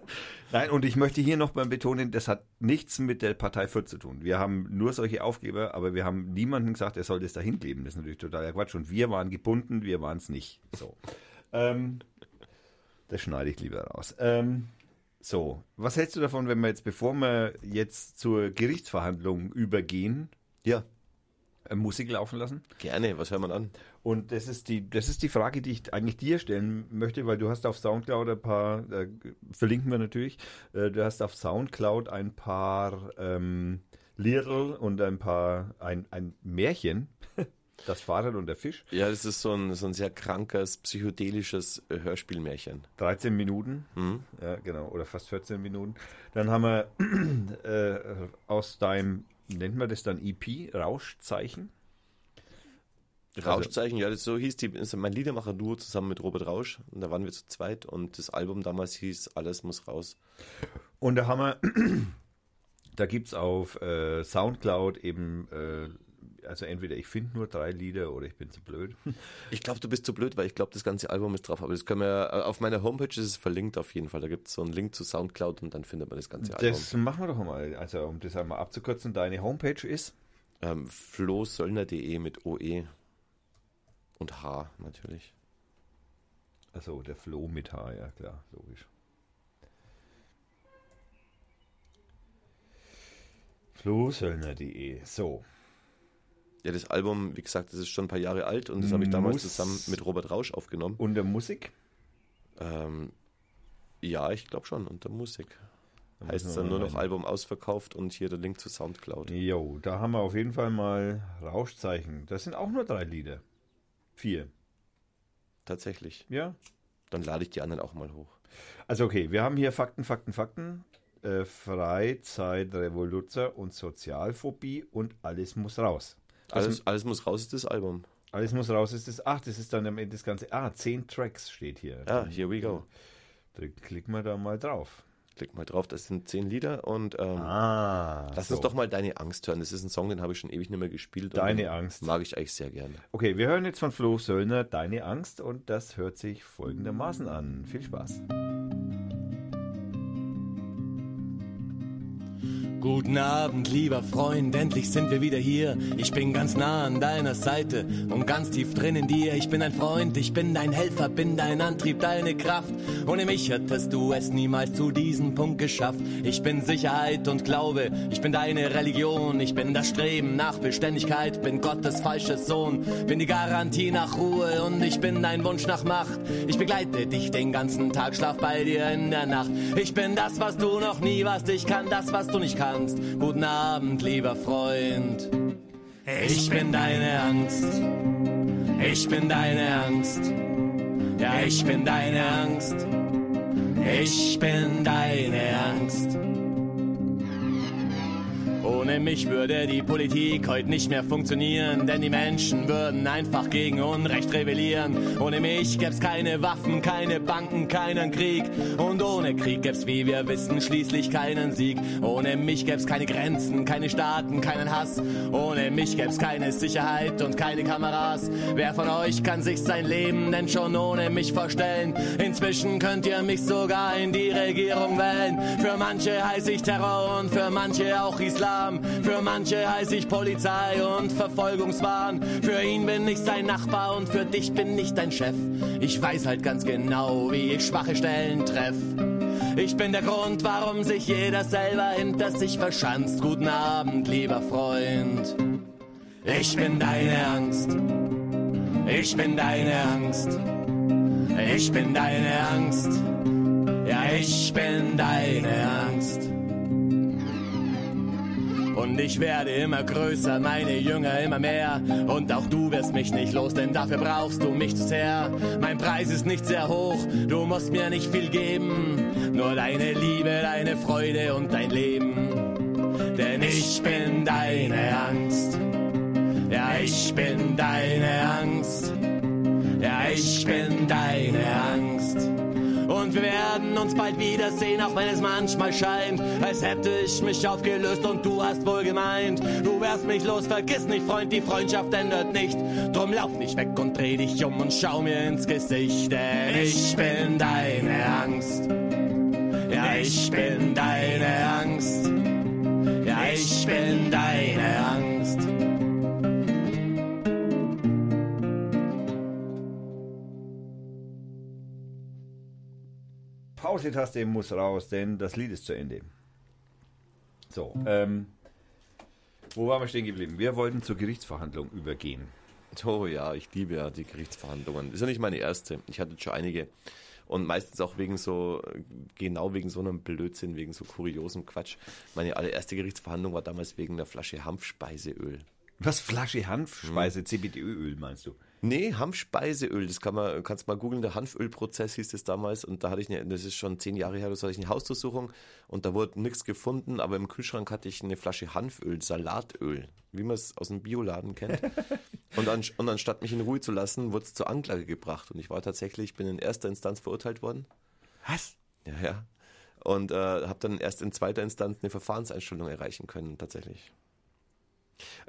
A: [LAUGHS] Nein, und ich möchte hier noch mal betonen, das hat nichts mit der Partei Fürth zu tun. Wir haben nur solche Aufkleber, aber wir haben niemanden gesagt, er soll das da hinkleben. Das ist natürlich totaler Quatsch. Und wir waren gebunden, wir waren es nicht. So. Ähm, das schneide ich lieber raus. Ähm, so, was hältst du davon, wenn wir jetzt, bevor wir jetzt zur Gerichtsverhandlung übergehen,
B: ja.
A: Äh, Musik laufen lassen?
B: Gerne, was hört man an?
A: Und das ist die, das ist die Frage, die ich eigentlich dir stellen möchte, weil du hast auf Soundcloud ein paar, äh, verlinken wir natürlich, äh, du hast auf Soundcloud ein paar ähm, Liedl und ein paar, ein, ein Märchen [LAUGHS] Das Fahrrad und der Fisch.
B: Ja, das ist so ein, so ein sehr krankes, psychedelisches äh, Hörspielmärchen.
A: 13 Minuten.
B: Mhm.
A: Ja, genau. Oder fast 14 Minuten. Dann haben wir [CLEARS THROAT] äh, aus deinem, nennt man das dann EP, Rauschzeichen?
B: Rauschzeichen, ja, das so hieß die, ist mein Liedermacher-Duo zusammen mit Robert Rausch. Und da waren wir zu zweit und das Album damals hieß Alles muss raus.
A: Und da haben wir, [CLEARS THROAT] da gibt es auf äh, Soundcloud eben, äh, also entweder ich finde nur drei Lieder oder ich bin zu blöd. [LAUGHS]
B: Ich glaube, du bist zu blöd, weil ich glaube, das ganze Album ist drauf. Aber das können wir, äh, auf meiner Homepage ist es verlinkt auf jeden Fall. Da gibt es so einen Link zu Soundcloud und dann findet man das ganze Album.
A: Das machen wir doch mal. Also um das einmal abzukürzen, deine Homepage ist
B: Ähm, flohsöllner.de mit OE und H natürlich.
A: Also der Flo mit H, ja klar, logisch. Flohsöllner.de. So.
B: Ja, das Album, wie gesagt, das ist schon ein paar Jahre alt und das habe ich damals
A: Muss-
B: zusammen mit Robert Rausch aufgenommen.
A: Und der Musik?
B: Ähm, ja, ich glaube schon, unter Musik.
A: Da
B: Heißt
A: müssen
B: dann nur noch
A: rein.
B: Album ausverkauft und hier der Link zu Soundcloud.
A: Jo, da haben wir auf jeden Fall mal Rauschzeichen. Das sind auch nur drei Lieder. Vier.
B: Tatsächlich.
A: Ja.
B: Dann lade ich die anderen auch mal hoch.
A: Also okay, wir haben hier Fakten, Fakten, Fakten. Äh, Freizeit, Revoluzer und Sozialphobie und alles muss raus.
B: Alles, alles muss raus, ist das Album.
A: Alles muss raus, ist das. Ach, das ist dann am Ende das Ganze. Ah, zehn Tracks steht hier.
B: Ja, here we go.
A: Da klicken wir da mal drauf.
B: Klick mal drauf, das sind zehn Lieder und ähm,
A: Ah.
B: lass
A: so.
B: uns doch mal Deine Angst hören. Das ist ein Song, den habe ich schon ewig nicht mehr gespielt.
A: Deine Angst.
B: Mag ich eigentlich sehr gerne.
A: Okay, wir hören jetzt von Flo Söllner Deine Angst und das hört sich folgendermaßen an. Viel Spaß.
C: Guten Abend, lieber Freund, endlich sind wir wieder hier. Ich bin ganz nah an deiner Seite und ganz tief drin in dir. Ich bin dein Freund, ich bin dein Helfer, bin dein Antrieb, deine Kraft. Ohne mich hättest du es niemals zu diesem Punkt geschafft. Ich bin Sicherheit und Glaube, ich bin deine Religion, ich bin das Streben nach Beständigkeit, bin Gottes falsches Sohn, bin die Garantie nach Ruhe und ich bin dein Wunsch nach Macht. Ich begleite dich den ganzen Tag, schlaf bei dir in der Nacht. Ich bin das, was du noch nie warst, ich kann das, was du nicht kannst. Guten Abend, lieber Freund. Ich bin deine Angst. Ich bin deine Angst. Ja, ich bin deine Angst. Ich bin deine Angst. Ohne mich würde die Politik heute nicht mehr funktionieren, denn die Menschen würden einfach gegen Unrecht rebellieren. Ohne mich gäb's keine Waffen, keine Banken, keinen Krieg. Und ohne Krieg gäb's, wie wir wissen, schließlich keinen Sieg. Ohne mich gäb's keine Grenzen, keine Staaten, keinen Hass. Ohne mich gäb's keine Sicherheit und keine Kameras. Wer von euch kann sich sein Leben denn schon ohne mich vorstellen? Inzwischen könnt ihr mich sogar in die Regierung wählen. Für manche heiße ich Terror und für manche auch Islam. Für manche heiße ich Polizei und Verfolgungswahn. Für ihn bin ich sein Nachbar und für dich bin ich dein Chef. Ich weiß halt ganz genau, wie ich schwache Stellen treff. Ich bin der Grund, warum sich jeder selber hinter sich verschanzt. Guten Abend, lieber Freund. Ich bin deine Angst. Ich bin deine Angst. Ich bin deine Angst. Ja, ich bin deine Angst. Und ich werde immer größer, meine Jünger immer mehr. Und auch du wirst mich nicht los, denn dafür brauchst du mich zu sehr. Mein Preis ist nicht sehr hoch, du musst mir nicht viel geben. Nur deine Liebe, deine Freude und dein Leben. Denn ich bin deine Angst. Ja, ich bin deine Angst. Ja, ich bin deine Angst. Und wir werden uns bald wiedersehen, auch wenn es manchmal scheint, als hätte ich mich aufgelöst und du hast wohl gemeint, du wärst mich los, vergiss nicht, Freund, die Freundschaft ändert nicht. Drum lauf nicht weg und dreh dich um und schau mir ins Gesicht, denn ich bin deine Angst. Ja, ich bin deine Angst. Ja, ich bin deine Angst.
A: Pause-Taste muss raus, denn das Lied ist zu Ende. So, ähm, wo waren wir stehen geblieben? Wir wollten zur Gerichtsverhandlung übergehen.
B: Oh ja, ich liebe ja die Gerichtsverhandlungen. Ist ja nicht meine erste. Ich hatte schon einige. Und meistens auch wegen so, genau wegen so einem Blödsinn, wegen so kuriosem Quatsch. Meine allererste Gerichtsverhandlung war damals wegen einer Flasche Hanfspeiseöl.
A: Was, Flasche Hanfspeise, CBD-Öl meinst du?
B: Nee, Hanfspeiseöl, das kann man, kannst mal googeln, der Hanfölprozess hieß das damals und da hatte ich eine, das ist schon zehn Jahre her, da hatte ich eine Hausdurchsuchung und da wurde nichts gefunden, aber im Kühlschrank hatte ich eine Flasche Hanföl, Salatöl, wie man es aus dem Bioladen kennt. [LAUGHS] und, an, und anstatt mich in Ruhe zu lassen, wurde es zur Anklage gebracht und ich war tatsächlich, bin in erster Instanz verurteilt worden.
A: Was?
B: Ja, ja. Und äh, habe dann erst in zweiter Instanz eine Verfahrenseinstellung erreichen können, tatsächlich.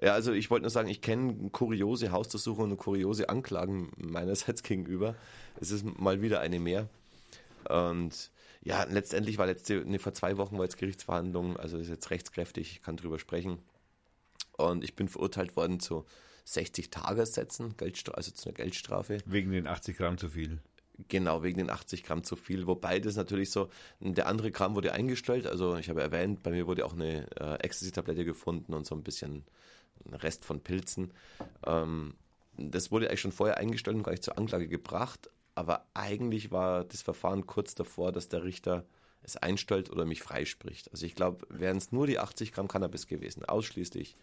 B: Ja, also ich wollte nur sagen, ich kenne kuriose Hausdurchsuchungen und kuriose Anklagen meinerseits [LAUGHS] gegenüber. Es ist mal wieder eine mehr. Und ja, letztendlich war letzte, ne, vor zwei Wochen war jetzt Gerichtsverhandlung, also ist jetzt rechtskräftig, ich kann drüber sprechen. Und ich bin verurteilt worden zu 60 Tagessätzen, also zu einer Geldstrafe.
A: Wegen den 80 Gramm zu viel.
B: Genau, wegen den 80 Gramm zu viel. Wobei das natürlich so, der andere Gramm wurde eingestellt. Also ich habe erwähnt, bei mir wurde auch eine äh, Ecstasy-Tablette gefunden und so ein bisschen ein Rest von Pilzen. Ähm, das wurde eigentlich schon vorher eingestellt und gar nicht zur Anklage gebracht. Aber eigentlich war das Verfahren kurz davor, dass der Richter es einstellt oder mich freispricht. Also ich glaube, wären es nur die 80 Gramm Cannabis gewesen, ausschließlich,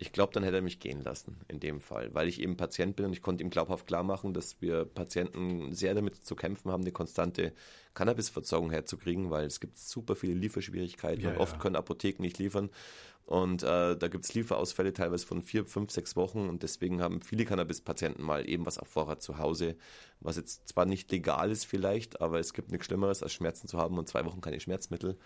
B: ich glaube, dann hätte er mich gehen lassen in dem Fall, weil ich eben Patient bin und ich konnte ihm glaubhaft klar machen, dass wir Patienten sehr damit zu kämpfen haben, eine konstante Cannabisversorgung herzukriegen, weil es gibt super viele Lieferschwierigkeiten ja, und oft ja. können Apotheken nicht liefern. Und äh, da gibt es Lieferausfälle teilweise von vier, fünf, sechs Wochen und deswegen haben viele Cannabis-Patienten mal eben was auf Vorrat zu Hause, was jetzt zwar nicht legal ist vielleicht, aber es gibt nichts Schlimmeres, als Schmerzen zu haben und zwei Wochen keine Schmerzmittel.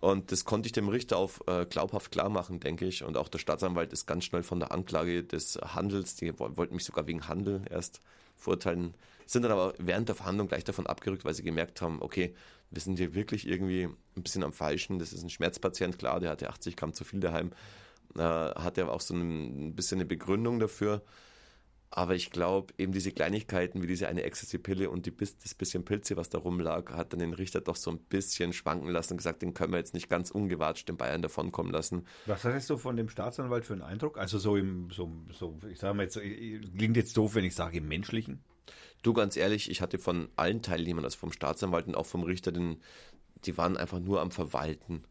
B: Und das konnte ich dem Richter auch äh, glaubhaft klar machen, denke ich. Und auch der Staatsanwalt ist ganz schnell von der Anklage des Handels, die wollten mich sogar wegen Handel erst verurteilen, sind dann aber während der Verhandlung gleich davon abgerückt, weil sie gemerkt haben, okay, wir sind hier wirklich irgendwie ein bisschen am Falschen. Das ist ein Schmerzpatient, klar, der hatte 80 Gramm zu viel daheim. Äh, hat er auch so ein bisschen eine Begründung dafür. Aber ich glaube, eben diese Kleinigkeiten wie diese eine Ecstasy-Pille und die, das bisschen Pilze, was da rumlag, hat dann den Richter doch so ein bisschen schwanken lassen und gesagt, den können wir jetzt nicht ganz ungewatscht den Bayern davonkommen lassen.
A: Was hast du von dem Staatsanwalt für einen Eindruck? Also so im, so, so ich sage mal jetzt, klingt jetzt doof, wenn ich sage im Menschlichen?
B: Du, ganz ehrlich, ich hatte von allen Teilnehmern, also vom Staatsanwalt und auch vom Richter, den, die waren einfach nur am Verwalten.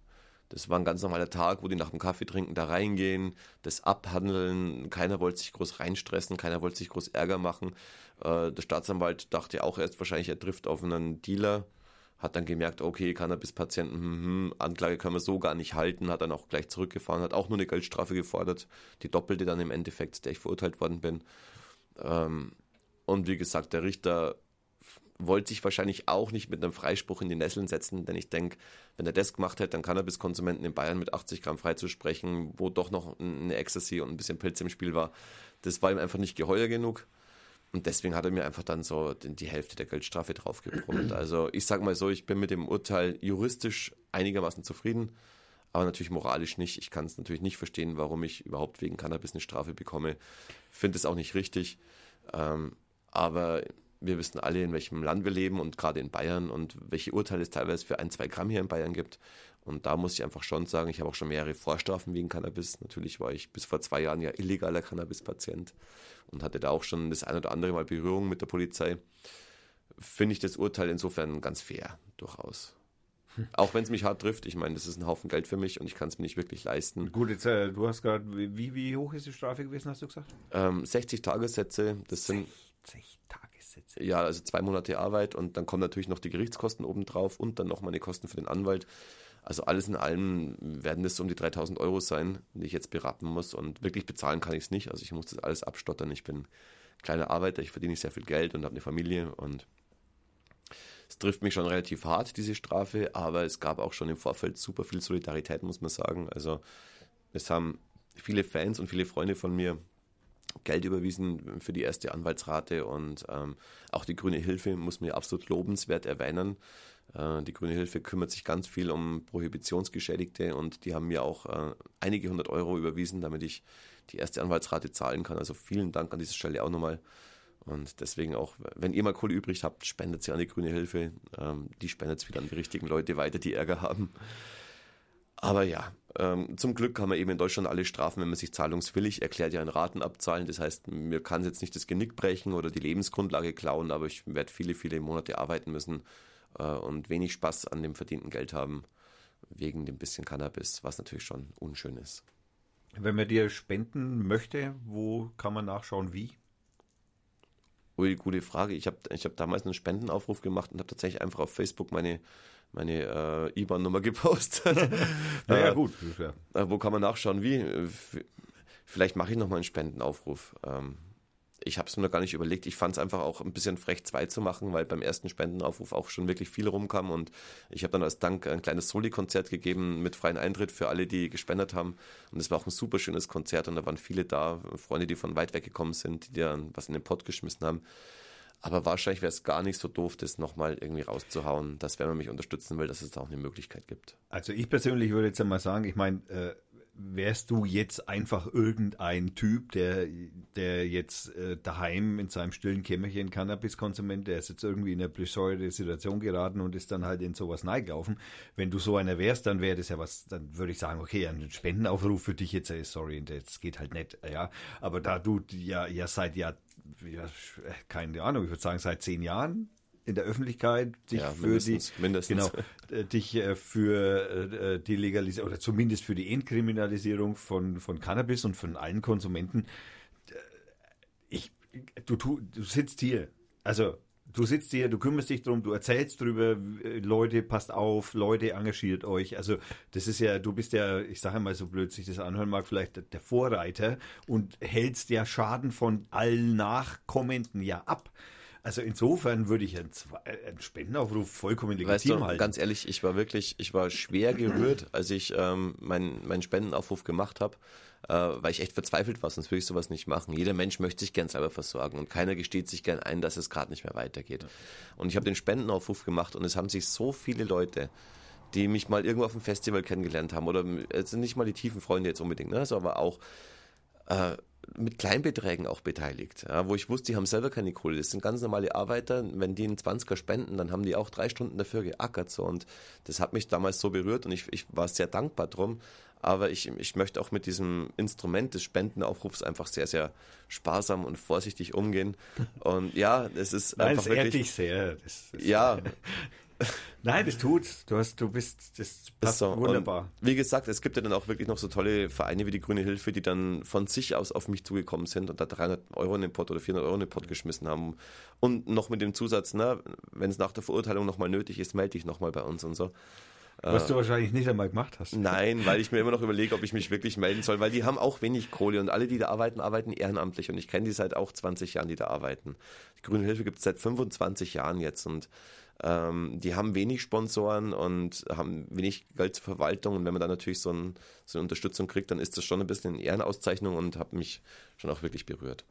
B: Das war ein ganz normaler Tag, wo die nach dem Kaffee trinken da reingehen, das abhandeln. Keiner wollte sich groß reinstressen, keiner wollte sich groß Ärger machen. Äh, der Staatsanwalt dachte auch erst wahrscheinlich, er trifft auf einen Dealer, hat dann gemerkt, okay, Cannabis-Patienten, hm, hm, Anklage können wir so gar nicht halten, hat dann auch gleich zurückgefahren, hat auch nur eine Geldstrafe gefordert, die doppelte dann im Endeffekt, der ich verurteilt worden bin. Ähm, und wie gesagt, der Richter wollte sich wahrscheinlich auch nicht mit einem Freispruch in die Nesseln setzen, denn ich denke, wenn er das gemacht hätte, dann Cannabiskonsumenten in Bayern mit 80 Gramm freizusprechen, wo doch noch eine Ecstasy und ein bisschen Pilz im Spiel war, das war ihm einfach nicht geheuer genug. Und deswegen hat er mir einfach dann so die Hälfte der Geldstrafe draufgebrummt. Also ich sage mal so, ich bin mit dem Urteil juristisch einigermaßen zufrieden, aber natürlich moralisch nicht. Ich kann es natürlich nicht verstehen, warum ich überhaupt wegen Cannabis eine Strafe bekomme. Finde es auch nicht richtig. Ähm, aber wir wissen alle, in welchem Land wir leben und gerade in Bayern und welche Urteile es teilweise für ein, zwei Gramm hier in Bayern gibt. Und da muss ich einfach schon sagen, ich habe auch schon mehrere Vorstrafen wegen Cannabis. Natürlich war ich bis vor zwei Jahren ja illegaler Cannabis-Patient und hatte da auch schon das ein oder andere Mal Berührung mit der Polizei. Finde ich das Urteil insofern ganz fair, durchaus. Hm. Auch wenn es mich hart trifft, ich meine, das ist ein Haufen Geld für mich und ich kann es mir nicht wirklich leisten.
A: Gut, jetzt, äh, du hast gerade, wie, wie hoch ist die Strafe gewesen, hast du gesagt?
B: Ähm, 60 Tagessätze, das sind
A: 60 Tagessätze.
B: Ja, also zwei Monate Arbeit und dann kommen natürlich noch die Gerichtskosten obendrauf und dann noch meine Kosten für den Anwalt. Also alles in allem werden so um die 3000 Euro sein, die ich jetzt beraten muss und wirklich bezahlen kann ich es nicht. Also ich muss das alles abstottern. Ich bin kleiner Arbeiter, ich verdiene nicht sehr viel Geld und habe eine Familie und es trifft mich schon relativ hart, diese Strafe, aber es gab auch schon im Vorfeld super viel Solidarität, muss man sagen. Also es haben viele Fans und viele Freunde von mir Geld überwiesen für die erste Anwaltsrate und ähm, auch die Grüne Hilfe muss mir absolut lobenswert erwähnen. Äh, die Grüne Hilfe kümmert sich ganz viel um Prohibitionsgeschädigte und die haben mir auch äh, einige hundert Euro überwiesen, damit ich die erste Anwaltsrate zahlen kann. Also vielen Dank an dieser Stelle auch nochmal. Und deswegen auch, wenn ihr mal Kohle übrig habt, spendet sie an die Grüne Hilfe. Ähm, die spendet es wieder an die richtigen Leute weiter, die Ärger haben. Aber ja, ähm, zum Glück kann man eben in Deutschland alle Strafen, wenn man sich zahlungswillig erklärt, ja in Raten abzahlen. Das heißt, mir kann jetzt nicht das Genick brechen oder die Lebensgrundlage klauen, aber ich werde viele, viele Monate arbeiten müssen äh, und wenig Spaß an dem verdienten Geld haben, wegen dem bisschen Cannabis, was natürlich schon unschön ist.
A: Wenn man dir spenden möchte, wo kann man nachschauen, wie?
B: Ui, gute Frage. Ich habe ich hab damals einen Spendenaufruf gemacht und habe tatsächlich einfach auf Facebook meine, meine äh, IBAN-Nummer [LAUGHS] gepostet.
A: Naja,
B: Äh,
A: gut.
B: Äh, wo kann man nachschauen, wie? Vielleicht mache ich nochmal einen Spendenaufruf. Ähm, ich habe es mir noch gar nicht überlegt. Ich fand es einfach auch ein bisschen frech, zwei zu machen, weil beim ersten Spendenaufruf auch schon wirklich viel rumkam. Und ich habe dann als Dank ein kleines Soli-Konzert gegeben mit freiem Eintritt für alle, die gespendet haben. Und es war auch ein super schönes Konzert und da waren viele da, Freunde, die von weit weg gekommen sind, die dann was in den Pott geschmissen haben. Aber wahrscheinlich wäre es gar nicht so doof, das nochmal irgendwie rauszuhauen, dass wenn man mich unterstützen will, dass es da auch eine Möglichkeit gibt.
A: Also ich persönlich würde jetzt einmal sagen, ich meine, äh, wärst du jetzt einfach irgendein Typ, der, der jetzt äh, daheim in seinem stillen Kämmerchen Cannabis-Konsument, der ist jetzt irgendwie in eine bescheuerte Situation geraten und ist dann halt in sowas neigelaufen. Wenn du so einer wärst, dann wäre das ja was, dann würde ich sagen, okay, ein Spendenaufruf für dich jetzt, sorry, das geht halt nicht, ja. Aber da du ja, ja seit ja, ja, keine Ahnung, ich würde sagen seit zehn Jahren in der Öffentlichkeit dich
B: Ja,
A: für die
B: mindestens.
A: genau äh, dich äh, für äh, die Legalisierung oder zumindest für die Entkriminalisierung von, von Cannabis und von allen Konsumenten. Äh, Ich, du, du sitzt hier, also du sitzt hier, du kümmerst dich drum, du erzählst drüber, äh, Leute, passt auf, Leute, engagiert euch. Also das ist ja, du bist ja, ich sage mal so blöd sich das anhören mag, vielleicht der- Vorreiter und hältst ja Schaden von allen Nachkommenden ja ab. Also insofern würde ich einen, äh, einen Spendenaufruf vollkommen
B: Weißt
A: legitim
B: du,
A: halten.
B: ganz ehrlich, ich war wirklich, ich war schwer gerührt, als ich ähm, meinen meinen Spendenaufruf gemacht habe, äh, weil ich echt verzweifelt war, sonst würde ich sowas nicht machen. Jeder Mensch möchte sich gern selber versorgen und keiner gesteht sich gern ein, dass es gerade nicht mehr weitergeht. Und ich habe den Spendenaufruf gemacht und es haben sich so viele Leute die mich mal irgendwo auf dem Festival kennengelernt haben oder es sind nicht mal die tiefen Freunde jetzt unbedingt, ne, also aber auch äh, mit Kleinbeträgen auch beteiligt, ja, wo ich wusste, die haben selber keine Kohle. Das sind ganz normale Arbeiter. Wenn die einen 20er spenden, dann haben die auch drei Stunden dafür geackert. So. Und das hat mich damals so berührt und ich, ich war sehr dankbar drum. Aber ich, ich möchte auch mit diesem Instrument des Spendenaufrufs einfach sehr, sehr sparsam und vorsichtig umgehen. Und ja, es ist
A: Nein,
B: einfach
A: ehrt
B: wirklich.
A: dich sehr. Das, das,
B: Ja, [LAUGHS]
A: Nein, das tut's. Du hast, du bist, das passt
B: so.
A: wunderbar.
B: Und wie gesagt, es gibt ja dann auch wirklich noch so tolle Vereine wie die Grüne Hilfe, die dann von sich aus auf mich zugekommen sind und da 300 Euro in den Pott oder 400 Euro in den Pott geschmissen haben. Und noch mit dem Zusatz, na, wenn es nach der Verurteilung nochmal nötig ist, melde dich nochmal bei uns und so.
A: Was du wahrscheinlich nicht einmal gemacht hast.
B: Nein, weil ich mir immer noch überlege, ob ich mich [LAUGHS] wirklich melden soll, weil die haben auch wenig Kohle und alle, die da arbeiten, arbeiten ehrenamtlich und ich kenne die seit auch 20 Jahren, die da arbeiten. Die Grüne Hilfe gibt es seit 25 Jahren jetzt und ähm, die haben wenig Sponsoren und haben wenig Geld zur Verwaltung und wenn man dann natürlich so, ein, so eine Unterstützung kriegt, dann ist das schon ein bisschen eine Ehrenauszeichnung und hat mich schon auch wirklich berührt.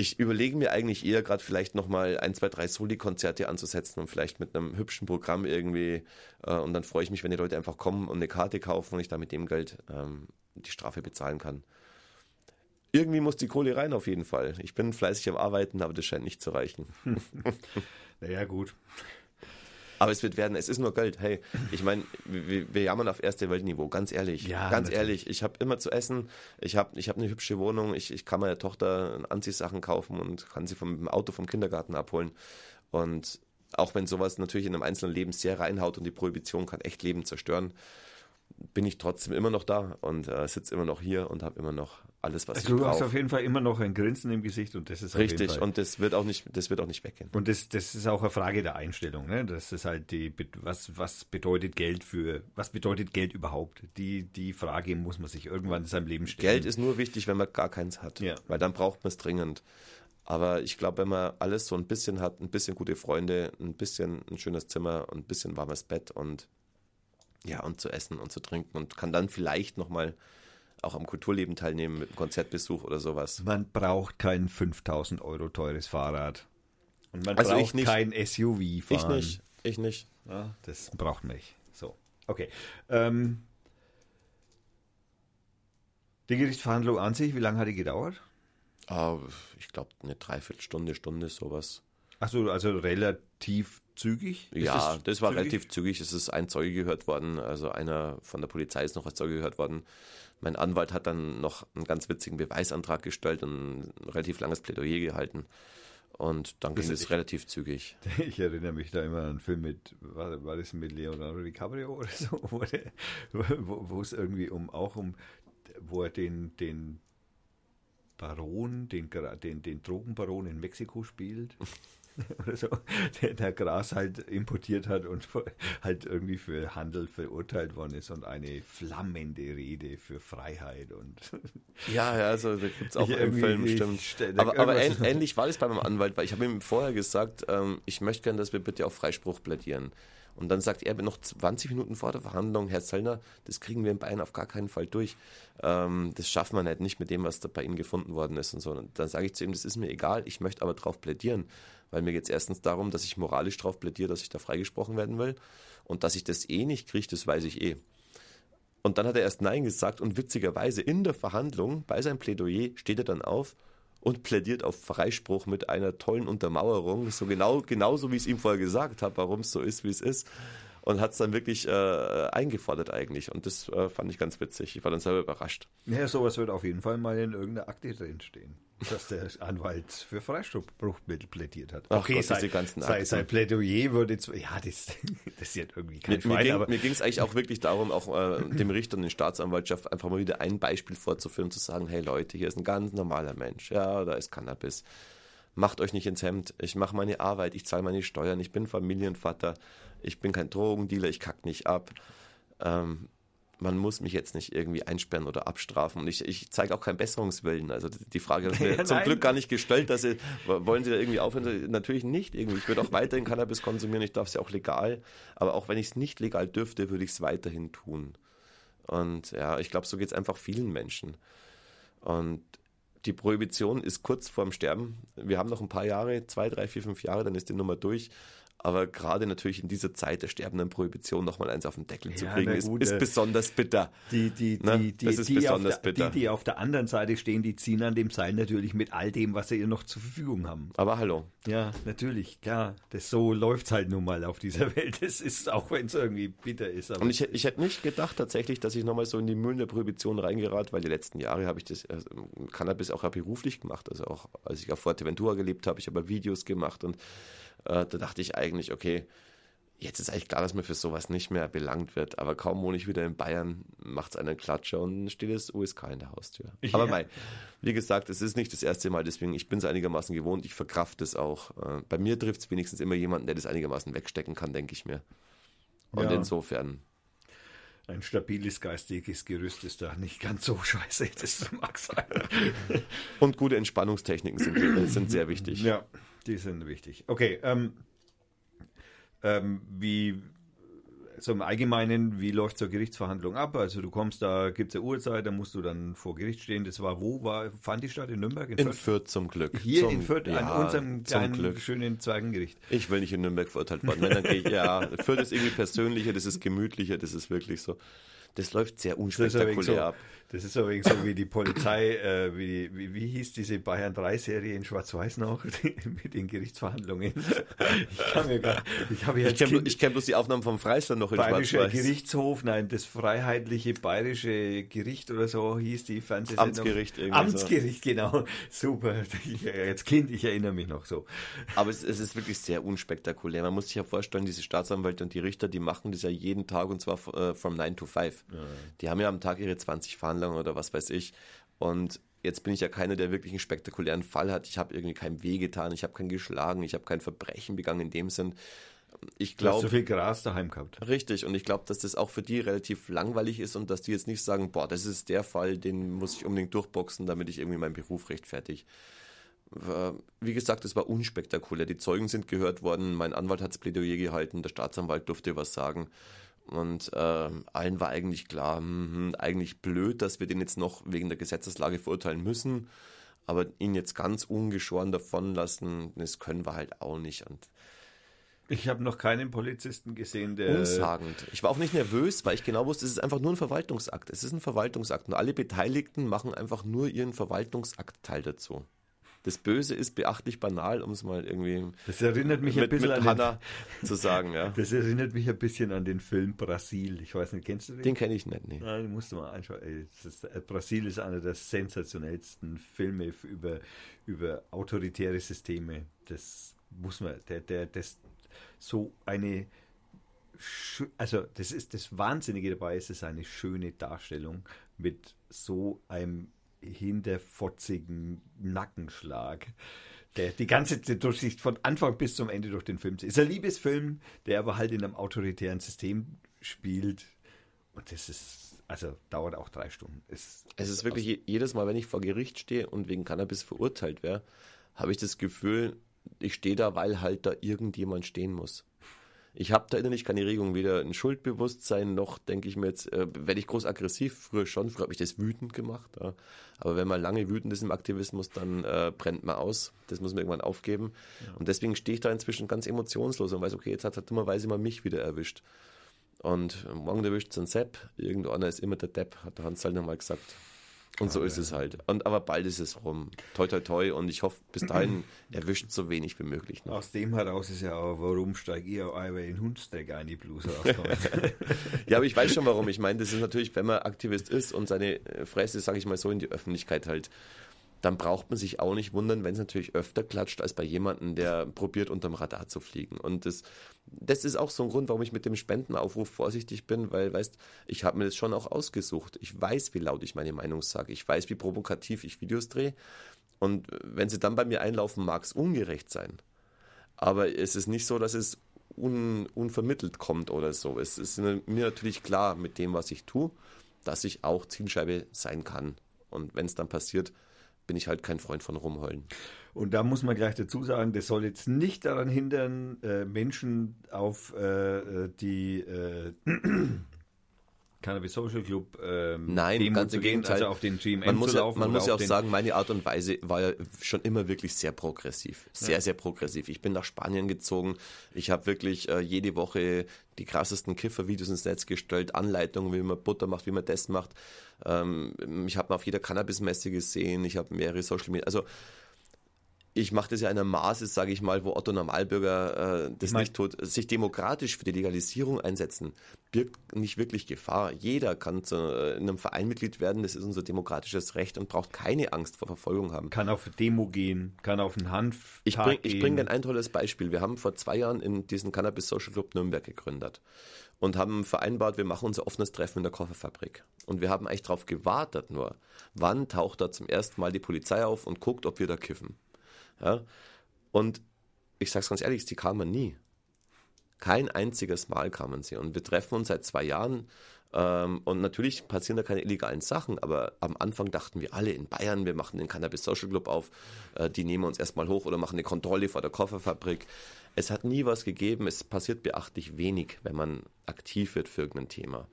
B: Ich überlege mir eigentlich eher gerade vielleicht nochmal ein, zwei, drei Soli-Konzerte anzusetzen und vielleicht mit einem hübschen Programm irgendwie. Äh, und dann freue ich mich, wenn die Leute einfach kommen und eine Karte kaufen und ich da mit dem Geld ähm, die Strafe bezahlen kann. Irgendwie muss die Kohle rein auf jeden Fall. Ich bin fleißig am Arbeiten, aber das scheint nicht zu reichen. [LAUGHS]
A: Naja, gut.
B: Aber es wird werden, es ist nur Geld. Hey, ich meine, wir, wir jammern auf erste Weltniveau, ganz ehrlich.
A: Ja,
B: ganz
A: natürlich.
B: ehrlich, ich habe immer zu essen, ich habe ich hab eine hübsche Wohnung, ich, ich kann meiner Tochter Anziehsachen kaufen und kann sie vom Auto vom Kindergarten abholen. Und auch wenn sowas natürlich in einem einzelnen Leben sehr reinhaut und die Prohibition kann echt Leben zerstören, bin ich trotzdem immer noch da und äh, sitze immer noch hier und habe immer noch alles, was
A: Also
B: ich
A: du hast
B: brauche.
A: auf jeden Fall immer noch ein Grinsen im Gesicht und das ist
B: Richtig, und das wird auch nicht, das wird auch nicht weggehen.
A: Und das, das ist auch eine Frage der Einstellung. Ne? Das ist halt die, was, was bedeutet Geld für, was bedeutet Geld überhaupt? Die, die Frage muss man sich irgendwann in seinem Leben stellen.
B: Geld ist nur wichtig, wenn man gar keins hat.
A: Ja.
B: Weil dann braucht man es dringend. Aber ich glaube, wenn man alles so ein bisschen hat, ein bisschen gute Freunde, ein bisschen ein schönes Zimmer und ein bisschen warmes Bett und ja, und zu essen und zu trinken und kann dann vielleicht nochmal auch am Kulturleben teilnehmen mit einem Konzertbesuch oder sowas.
A: Man braucht kein 5000 Euro teures Fahrrad. Und man
B: Also ich
A: braucht
B: nicht.
A: kein SUV
B: Ich
A: fahren.
B: nicht, ich nicht.
A: Ja, das braucht man nicht. So, okay. Ähm, die Gerichtsverhandlung an sich, wie lange hat die gedauert?
B: Ah, ich glaube, eine Dreiviertelstunde, Stunde, sowas.
A: Achso, also relativ zügig? Ist
B: ja, das war
A: zügig?
B: relativ zügig. Es ist ein Zeuge gehört worden, also einer von der Polizei ist noch als Zeuge gehört worden. Mein Anwalt hat dann noch einen ganz witzigen Beweisantrag gestellt und ein relativ langes Plädoyer gehalten. Und dann ging es relativ zügig. [LAUGHS]
A: Ich erinnere mich da immer an einen Film mit, war, war das mit Leonardo DiCaprio oder so, [LAUGHS] wo, der, wo, wo es irgendwie um auch um wo er den, den Baron, den, den, den Drogenbaron in Mexiko spielt. [LAUGHS] [LAUGHS] oder so, der, der, Gras halt importiert hat und [LAUGHS] halt irgendwie für Handel verurteilt worden ist und eine flammende Rede für Freiheit und [LAUGHS]
B: ja, ja, also da gibt es auch im Film, stimmt. Aber, aber ähnlich war das bei meinem Anwalt, weil ich habe ihm vorher gesagt, ähm, ich möchte gerne, dass wir bitte auf Freispruch plädieren. Und dann sagt er noch 20 Minuten vor der Verhandlung, Herr Zöllner, das kriegen wir in Bayern auf gar keinen Fall durch. Ähm, das schaffen wir halt nicht mit dem, was da bei Ihnen gefunden worden ist und so. Und dann sage ich zu ihm, das ist mir egal, ich möchte aber darauf plädieren. Weil mir geht es erstens darum, dass ich moralisch darauf plädiere, dass ich da freigesprochen werden will. Und dass ich das eh nicht kriege, das weiß ich eh. Und dann hat er erst Nein gesagt und witzigerweise in der Verhandlung bei seinem Plädoyer steht er dann auf und plädiert auf Freispruch mit einer tollen Untermauerung, so genau, genauso wie ich es ihm vorher gesagt habe, warum es so ist, wie es ist. Und hat es dann wirklich äh, eingefordert eigentlich. Und das äh, fand ich ganz witzig. Ich war dann selber überrascht.
A: Ja, sowas wird auf jeden Fall mal in irgendeiner Akte drinstehen dass der Anwalt für Freispruch plädiert hat.
B: Ach okay, Gott, sei, diese ganzen
A: sei, sein Plädoyer würde jetzt, ja, das, [LAUGHS] das ist jetzt irgendwie kein
B: mir, Schwein, Mir ging es eigentlich auch wirklich darum, auch äh, dem Richter und den Staatsanwaltschaft einfach mal wieder ein Beispiel vorzuführen, zu sagen, hey Leute, hier ist ein ganz normaler Mensch, ja, da ist Cannabis. Macht euch nicht ins Hemd. Ich mache meine Arbeit, ich zahle meine Steuern, ich bin Familienvater, ich bin kein Drogendealer, ich kack nicht ab. Ähm, man muss mich jetzt nicht irgendwie einsperren oder abstrafen. Und ich, ich zeige auch keinen Besserungswillen. Also die Frage ist [LAUGHS] mir ja, zum Glück gar nicht gestellt, dass sie, wollen sie da irgendwie aufhören? Natürlich nicht irgendwie. Ich würde auch weiterhin Cannabis konsumieren, ich darf es ja auch legal. Aber auch wenn ich es nicht legal dürfte, würde ich es weiterhin tun. Und ja, ich glaube, so geht es einfach vielen Menschen. Und die Prohibition ist kurz vorm Sterben. Wir haben noch ein paar Jahre, zwei, drei, vier, fünf Jahre, dann ist die Nummer durch. Aber gerade natürlich in dieser Zeit der sterbenden Prohibition nochmal eins auf den Deckel zu kriegen, ist, ist, äh, besonders bitter.
A: Die, die, ne? die, die, das ist die besonders der, bitter. Die, die auf der anderen Seite stehen, die ziehen an dem Seil natürlich mit all dem, was sie ihr noch zur Verfügung haben.
B: Aber hallo.
A: Ja, natürlich, klar. Das so läuft halt nun mal auf dieser [LAUGHS] Welt. Das ist, auch wenn es irgendwie bitter ist.
B: Und ich, ich hätte nicht gedacht tatsächlich, dass ich nochmal so in die Mühlen der Prohibition reingerate, weil die letzten Jahre habe ich das also Cannabis auch beruflich gemacht. Also auch als ich auf Fuerteventura gelebt habe, ich habe Videos gemacht und äh, da dachte ich eigentlich, okay, jetzt ist eigentlich klar, dass man für sowas nicht mehr belangt wird. Aber kaum wohne ich wieder in Bayern, macht es einen Klatscher und steht das USK in der Haustür. Ja. Aber mei, wie gesagt, es ist nicht das erste Mal, deswegen, ich bin es einigermaßen gewohnt, ich verkraft es auch. Äh, bei mir trifft es wenigstens immer jemanden, der das einigermaßen wegstecken kann, denke ich mir. Und ja. insofern.
A: Ein stabiles geistiges Gerüst ist da nicht ganz so scheiße, [LAUGHS] das mag sein.
B: Und gute Entspannungstechniken sind, sind sehr wichtig.
A: Ja. Die sind wichtig. Okay, ähm, ähm, wie, so im Allgemeinen, wie läuft so eine Gerichtsverhandlung ab? Also du kommst da, gibt es eine Uhrzeit, da musst du dann vor Gericht stehen. Das war wo? War, fand die statt? In Nürnberg?
B: In, in Fürth? Fürth zum Glück.
A: Hier
B: zum,
A: in Fürth, ja, an unserem kleinen, schönen Zweigengericht.
B: Ich will nicht in Nürnberg verurteilt werden. Wenn, dann gehe ich, ja, [LAUGHS] Fürth ist irgendwie persönlicher, das ist gemütlicher, das ist wirklich so. Das läuft sehr unspektakulär
A: so,
B: ab.
A: Das ist übrigens so wie die Polizei, äh, wie, wie, wie hieß diese Bayern 3 Serie in Schwarz-Weiß noch, [LAUGHS] mit den Gerichtsverhandlungen.
B: Ich kann mir gar, ich habe. Ich kenne kenn bloß die Aufnahmen vom Freistand noch in
A: Bayerischer Gerichtshof, nein, das Freiheitliche Bayerische Gericht oder so hieß die Fernsehsendung.
B: Amtsgericht
A: irgendwie. Amtsgericht, so. genau. Super. Jetzt Kind, ich erinnere mich noch so.
B: Aber es, es ist wirklich sehr unspektakulär. Man muss sich ja vorstellen, diese Staatsanwälte und die Richter, die machen das ja jeden Tag und zwar äh, from 9 to 5. Ja. Die haben ja am Tag ihre 20 Verhandlungen oder was weiß ich. Und jetzt bin ich ja keiner, der wirklich einen spektakulären Fall hat. Ich habe irgendwie keinem Weh getan, ich habe keinen geschlagen, ich habe kein Verbrechen begangen in dem Sinn. Ich glaube,
A: so viel Gras daheim gehabt.
B: Richtig, und ich glaube, dass das auch für die relativ langweilig ist und dass die jetzt nicht sagen, boah, das ist der Fall, den muss ich unbedingt durchboxen, damit ich irgendwie meinen Beruf rechtfertige. Wie gesagt, es war unspektakulär. Die Zeugen sind gehört worden, mein Anwalt hat das Plädoyer gehalten, der Staatsanwalt durfte was sagen. Und äh, allen war eigentlich klar, mh, eigentlich blöd, dass wir den jetzt noch wegen der Gesetzeslage verurteilen müssen. Aber ihn jetzt ganz ungeschoren davon lassen, das können wir halt auch nicht. Und
A: ich habe noch keinen Polizisten gesehen, der.
B: Unsagend. Ich war auch nicht nervös, weil ich genau wusste, es ist einfach nur ein Verwaltungsakt. Es ist ein Verwaltungsakt. Und alle Beteiligten machen einfach nur ihren Verwaltungsakt-Teil dazu. Das Böse ist beachtlich banal, um es mal irgendwie
A: das erinnert mich mit, ein bisschen
B: mit Hannah zu sagen. Ja. [LAUGHS]
A: Das erinnert mich ein bisschen an den Film Brasil. Ich weiß nicht, kennst du den?
B: Den kenne ich nicht, nee.
A: Den musst du mal anschauen. Ist, äh, Brasil ist einer der sensationellsten Filme über, über autoritäre Systeme. Das muss man, der, der, das so eine also das ist das Wahnsinnige dabei, es ist eine schöne Darstellung mit so einem hinterfotzigen Nackenschlag, der die ganze Durchsicht von Anfang bis zum Ende durch den Film. Ist ein Liebesfilm, der aber halt in einem autoritären System spielt. Und das ist, also dauert auch drei Stunden.
B: Ist, es ist wirklich jedes Mal, wenn ich vor Gericht stehe und wegen Cannabis verurteilt wäre, habe ich das Gefühl, ich stehe da, weil halt da irgendjemand stehen muss. Ich habe da innerlich keine Regung, weder ein Schuldbewusstsein noch denke ich mir jetzt, äh, werde ich groß aggressiv, früher schon, früher habe ich das wütend gemacht. Ja. Aber wenn man lange wütend ist im Aktivismus, dann äh, brennt man aus. Das muss man irgendwann aufgeben. Ja. Und deswegen stehe ich da inzwischen ganz emotionslos und weiß, okay, jetzt hat er dummerweise mal mich wieder erwischt. Und morgen erwischt es ein Sepp, irgendeiner ist immer der Depp, hat der Hans halt nochmal gesagt. Und so ist es halt. Und, aber bald ist es rum. Toi, toi, toi. Und ich hoffe, bis dahin [CLEARS THROAT] erwischt so wenig wie möglich.
A: Noch. Aus dem heraus ist ja auch, warum steige ich auch einmal in Hundstreck ein, die Bluse [LAUGHS]
B: Ja, aber ich weiß schon warum. Ich meine, das ist natürlich, wenn man Aktivist ist und seine Fresse, sage ich mal so, in die Öffentlichkeit halt dann braucht man sich auch nicht wundern, wenn es natürlich öfter klatscht als bei jemandem, der probiert, unterm Radar zu fliegen. Und das, das ist auch so ein Grund, warum ich mit dem Spendenaufruf vorsichtig bin, weil, weißt, ich habe mir das schon auch ausgesucht. Ich weiß, wie laut ich meine Meinung sage. Ich weiß, wie provokativ ich Videos drehe. Und wenn sie dann bei mir einlaufen, mag es ungerecht sein. Aber es ist nicht so, dass es un, unvermittelt kommt oder so. Es ist mir natürlich klar mit dem, was ich tue, dass ich auch Zielscheibe sein kann. Und wenn es dann passiert, bin ich halt kein Freund von rumheulen.
A: Und da muss man gleich dazu sagen, das soll jetzt nicht daran hindern, äh, Menschen auf äh, äh die äh, Cannabis Social Club
B: ähm, Nein, Demo ganz im Gegenteil. Also
A: auf den GMM
B: man muss ja, man muss ja auch sagen, meine Art und Weise war ja schon immer wirklich sehr progressiv. Sehr, ja. sehr progressiv. Ich bin nach Spanien gezogen. Ich habe wirklich äh, jede Woche die krassesten Kiffer-Videos ins Netz gestellt, Anleitungen, wie man Butter macht, wie man das macht. Ähm, ich habe auf jeder Cannabis-Messe gesehen. Ich habe mehrere Social Media. Also ich mache das ja in einem Maße, sage ich mal, wo Otto Normalbürger äh, das ich mein, nicht tut. Sich demokratisch für die Legalisierung einsetzen, birgt nicht wirklich Gefahr. Jeder kann zu, äh, in einem Verein Mitglied werden, das ist unser demokratisches Recht und braucht keine Angst vor Verfolgung haben.
A: Kann auf Demo gehen, kann auf einen Hanf.
B: Ich bringe bring dir ein tolles Beispiel. Wir haben vor zwei Jahren in diesen Cannabis Social Club Nürnberg gegründet und haben vereinbart, wir machen unser offenes Treffen in der Kofferfabrik. Und wir haben eigentlich darauf gewartet nur, wann taucht da zum ersten Mal die Polizei auf und guckt, ob wir da kiffen. Ja? Und ich sage es ganz ehrlich, die kamen nie. Kein einziges Mal kamen sie. Und wir treffen uns seit zwei Jahren. Ähm, und natürlich passieren da keine illegalen Sachen, aber am Anfang dachten wir alle in Bayern, wir machen den Cannabis Social Club auf, äh, die nehmen uns erstmal hoch oder machen eine Kontrolle vor der Kofferfabrik. Es hat nie was gegeben, es passiert beachtlich wenig, wenn man aktiv wird für irgendein Thema.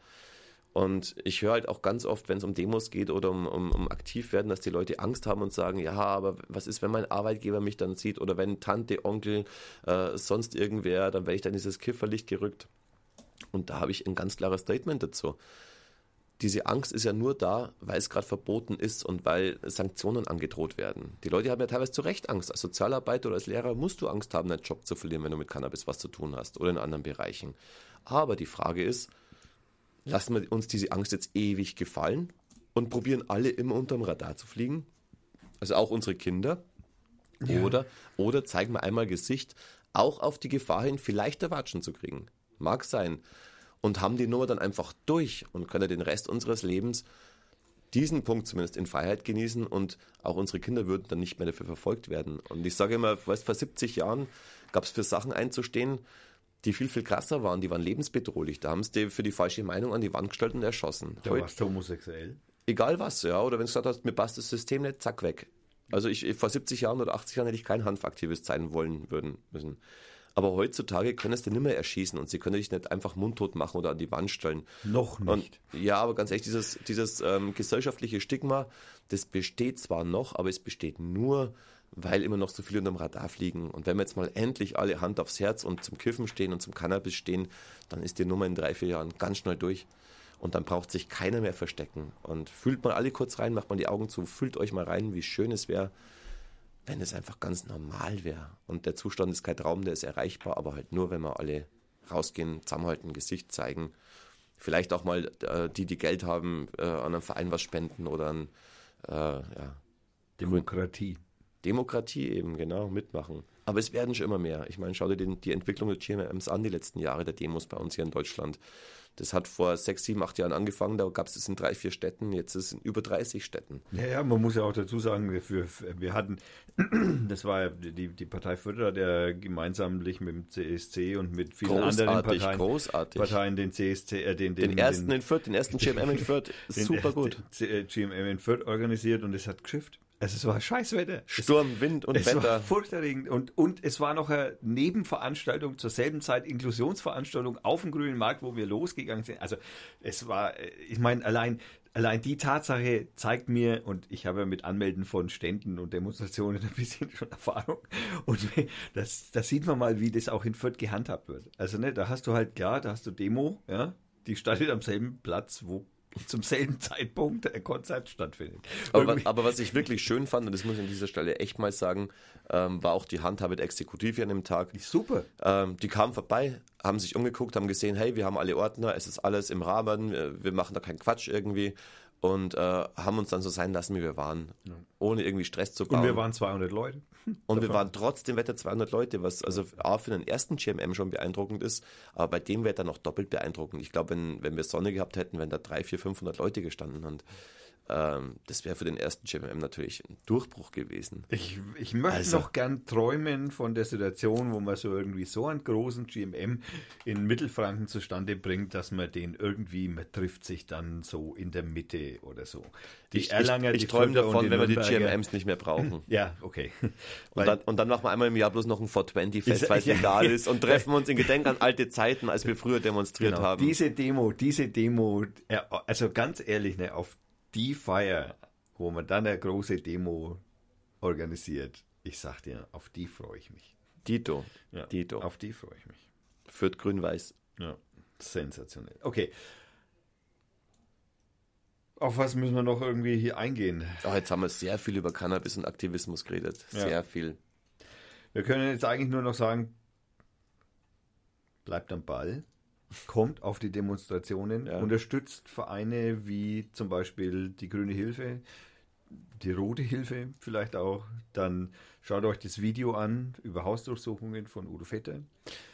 B: Und ich höre halt auch ganz oft, wenn es um Demos geht oder um, um, um aktiv werden, dass die Leute Angst haben und sagen, ja, aber was ist, wenn mein Arbeitgeber mich dann sieht oder wenn Tante, Onkel, äh, sonst irgendwer, dann werde ich dann dieses Kifferlicht gerückt. Und da habe ich ein ganz klares Statement dazu. Diese Angst ist ja nur da, weil es gerade verboten ist und weil Sanktionen angedroht werden. Die Leute haben ja teilweise zu Recht Angst. Als Sozialarbeiter oder als Lehrer musst du Angst haben, deinen Job zu verlieren, wenn du mit Cannabis was zu tun hast oder in anderen Bereichen. Aber die Frage ist, lassen wir uns diese Angst jetzt ewig gefallen und probieren alle immer unterm Radar zu fliegen? Also auch unsere Kinder? Ja. Oder, oder zeigen wir einmal Gesicht, auch auf die Gefahr hin, vielleicht Erwatschen zu kriegen. Mag sein. Und haben die Nummer dann einfach durch und können den Rest unseres Lebens diesen Punkt zumindest in Freiheit genießen und auch unsere Kinder würden dann nicht mehr dafür verfolgt werden. Und ich sage immer, weißt, vor 70 Jahren gab es für Sachen einzustehen, die viel, viel krasser waren, die waren lebensbedrohlich. Da haben sie die für die falsche Meinung an die Wand gestellt und erschossen.
A: Da warst du homosexuell?
B: Egal was, ja. Oder wenn du gesagt hast, mir passt das System nicht, zack, weg. Also ich, vor 70 Jahren oder 80 Jahren hätte ich kein Hanfaktivist sein wollen würden müssen. Aber heutzutage können es dir nicht mehr erschießen und sie können dich nicht einfach mundtot machen oder an die Wand stellen.
A: Noch nicht.
B: Und, ja, aber ganz ehrlich, dieses, dieses ähm, gesellschaftliche Stigma, das besteht zwar noch, aber es besteht nur, weil immer noch so viele unter dem Radar fliegen. Und wenn wir jetzt mal endlich alle Hand aufs Herz und zum Kiffen stehen und zum Cannabis stehen, dann ist die Nummer in drei, vier Jahren ganz schnell durch. Und dann braucht sich keiner mehr verstecken. Und fühlt mal alle kurz rein, macht mal die Augen zu, fühlt euch mal rein, wie schön es wäre, wenn es einfach ganz normal wäre. Und der Zustand ist kein Traum, der ist erreichbar, aber halt nur, wenn wir alle rausgehen, zusammenhalten, Gesicht zeigen. Vielleicht auch mal äh, die, die Geld haben, äh, an einen Verein was spenden oder an äh, ja.
A: Demokratie.
B: Demokratie eben, genau, mitmachen. Aber es werden schon immer mehr. Ich meine, schau dir den, die Entwicklung der GMMs an, die letzten Jahre der Demos bei uns hier in Deutschland. Das hat vor sechs, sieben, acht Jahren angefangen, da gab es es in drei, vier Städten, jetzt ist es in über 30 Städten.
A: Ja, ja, man muss ja auch dazu sagen, wir, wir hatten, [CLEARS THROAT] das war ja die, die Partei Förderer, der gemeinsamlich mit dem CSC und mit vielen
B: Großartig,
A: anderen Parteien,
B: großartig.
A: Parteien den CSC, äh, den, den,
B: Den ersten
A: den,
B: in Fürth, den ersten GMM in Fürth, super gut.
A: GMM in Fürth organisiert und es hat geschifft. Also es war Scheißwetter.
B: Sturm, Wind und
A: es war
B: Wetter.
A: furchterregend und, und es war noch eine Nebenveranstaltung zur selben Zeit, Inklusionsveranstaltung auf dem grünen Markt, wo wir losgegangen sind. Also es war, äh, ich meine, allein, allein die Tatsache zeigt mir, und ich habe ja mit Anmelden von Ständen und Demonstrationen ein bisschen schon Erfahrung, und [LAUGHS] das, das sieht man mal, wie das auch in Fürth gehandhabt wird. Also ne, da hast du halt, klar, da hast du Demo, ja, die startet am selben Platz, wo zum selben Zeitpunkt ein Konzert stattfindet.
B: Aber, aber was ich wirklich schön fand, und das muss ich an dieser Stelle echt mal sagen, ähm, war auch die Handhabe der Exekutive an dem Tag.
A: Super.
B: Ähm, die kamen vorbei, haben sich umgeguckt, haben gesehen, hey, wir haben alle Ordner, es ist alles im Rahmen, wir, wir machen da keinen Quatsch irgendwie und äh, haben uns dann so sein lassen, wie wir waren, ohne irgendwie Stress zu bauen.
A: Und wir waren 200 Leute. [LAUGHS]
B: Und wir waren trotzdem Wetter 200 Leute, was also A für den ersten GMM schon beeindruckend ist, aber bei dem Wetter noch doppelt beeindruckend. Ich glaube, wenn, wenn wir Sonne gehabt hätten, wären da 300, 400, 500 Leute gestanden und ähm, das wäre für den ersten GMM natürlich ein Durchbruch gewesen.
A: Ich, ich möchte
B: Also-
A: noch gern träumen von der Situation, wo man so irgendwie so einen großen GMM in Mittelfranken zustande bringt, dass man den irgendwie, man trifft sich dann so in der Mitte oder so. Die
B: Ich,
A: Erlanger,
B: ich, ich
A: die
B: träume davon, wenn wir die GMMs nicht mehr brauchen. [LAUGHS]
A: Ja, okay.
B: Und dann, und dann machen wir einmal im Jahr bloß noch ein 420-Fest,
A: Ich-
B: weil es [LAUGHS]
A: ja,
B: legal
A: ja.
B: ist und treffen [LAUGHS] uns in Gedenk an alte Zeiten, als wir früher demonstriert
A: Genau,
B: haben.
A: Diese Demo, diese Demo, also ganz ehrlich, ne, auf die Feier, wo man dann eine große Demo organisiert, ich sag dir, auf die freue ich mich.
B: Dito.
A: Ja,
B: Dito.
A: Auf die freue ich mich.
B: Führt grün-weiß.
A: Ja, sensationell. Okay. Auf was müssen wir noch irgendwie hier eingehen?
B: Oh, jetzt haben wir sehr viel über Cannabis und Aktivismus geredet.
A: Ja.
B: Sehr viel.
A: Wir können jetzt eigentlich nur noch sagen, bleibt am Ball, kommt auf die Demonstrationen,
B: Ja.
A: unterstützt Vereine wie zum Beispiel die Grüne Hilfe, die Rote Hilfe vielleicht auch. Dann schaut euch das Video an über Hausdurchsuchungen von Udo Vetter.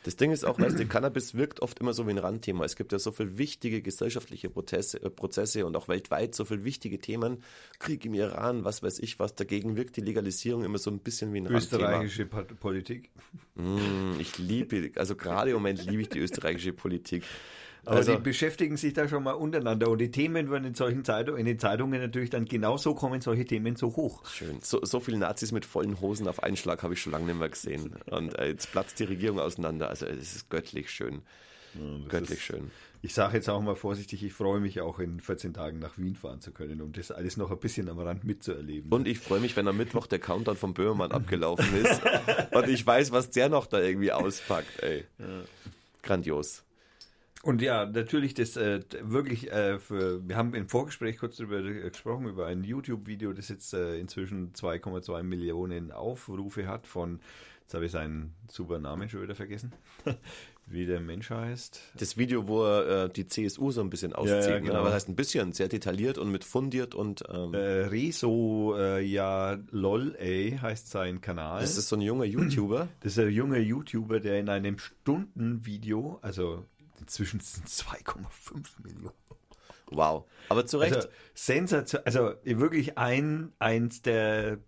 B: Das Ding ist auch, weißt du, Cannabis wirkt oft immer so wie ein Randthema. Es gibt ja so viele wichtige gesellschaftliche Prozesse, äh, Prozesse und auch weltweit so viele wichtige Themen. Krieg im Iran, was weiß ich was. Dagegen wirkt die Legalisierung immer so ein bisschen wie ein Randthema.
A: Österreichische Politik.
B: Mm, ich liebe, also gerade im Moment liebe ich die österreichische Politik.
A: Aber
B: Also,
A: die beschäftigen sich da schon mal untereinander und die Themen werden in solchen Zeitungen, in den Zeitungen natürlich dann genauso kommen solche Themen so hoch.
B: schön. So, so viele Nazis mit vollen Hosen auf einen Schlag habe ich schon lange nicht mehr gesehen. Und äh, jetzt platzt die Regierung auseinander. Also es ist göttlich schön. göttlich
A: ist-
B: schön.
A: Ich sage jetzt auch mal vorsichtig, ich freue mich auch in 14 Tagen nach Wien fahren zu können, um das alles noch ein bisschen am Rand mitzuerleben.
B: Und ich freue mich, wenn am Mittwoch der Countdown von Böhmermann abgelaufen ist [LAUGHS] und ich weiß, was der noch da irgendwie auspackt, ey. Grandios.
A: Und ja, natürlich das äh, wirklich äh, für, wir haben im Vorgespräch kurz darüber gesprochen, über ein YouTube-Video, das jetzt äh, inzwischen 2,2 Millionen Aufrufe hat von, jetzt habe ich seinen super Namen schon wieder vergessen, [LAUGHS] wie der Mensch heißt.
B: Das Video, wo er äh, die CSU so ein bisschen auszieht,
A: ja, genau.
B: ne? was heißt ein bisschen, sehr detailliert und mit fundiert und ähm,
A: Äh, Rezo, äh, ja, lol, ey, heißt sein Kanal.
B: das ist so ein junger YouTuber.
A: Das ist ein junger YouTuber, der in einem Stundenvideo, also inzwischen sind es 2,5 Millionen.
B: Wow. Aber zu Recht.
A: Also Sensation, also wirklich ein, eins der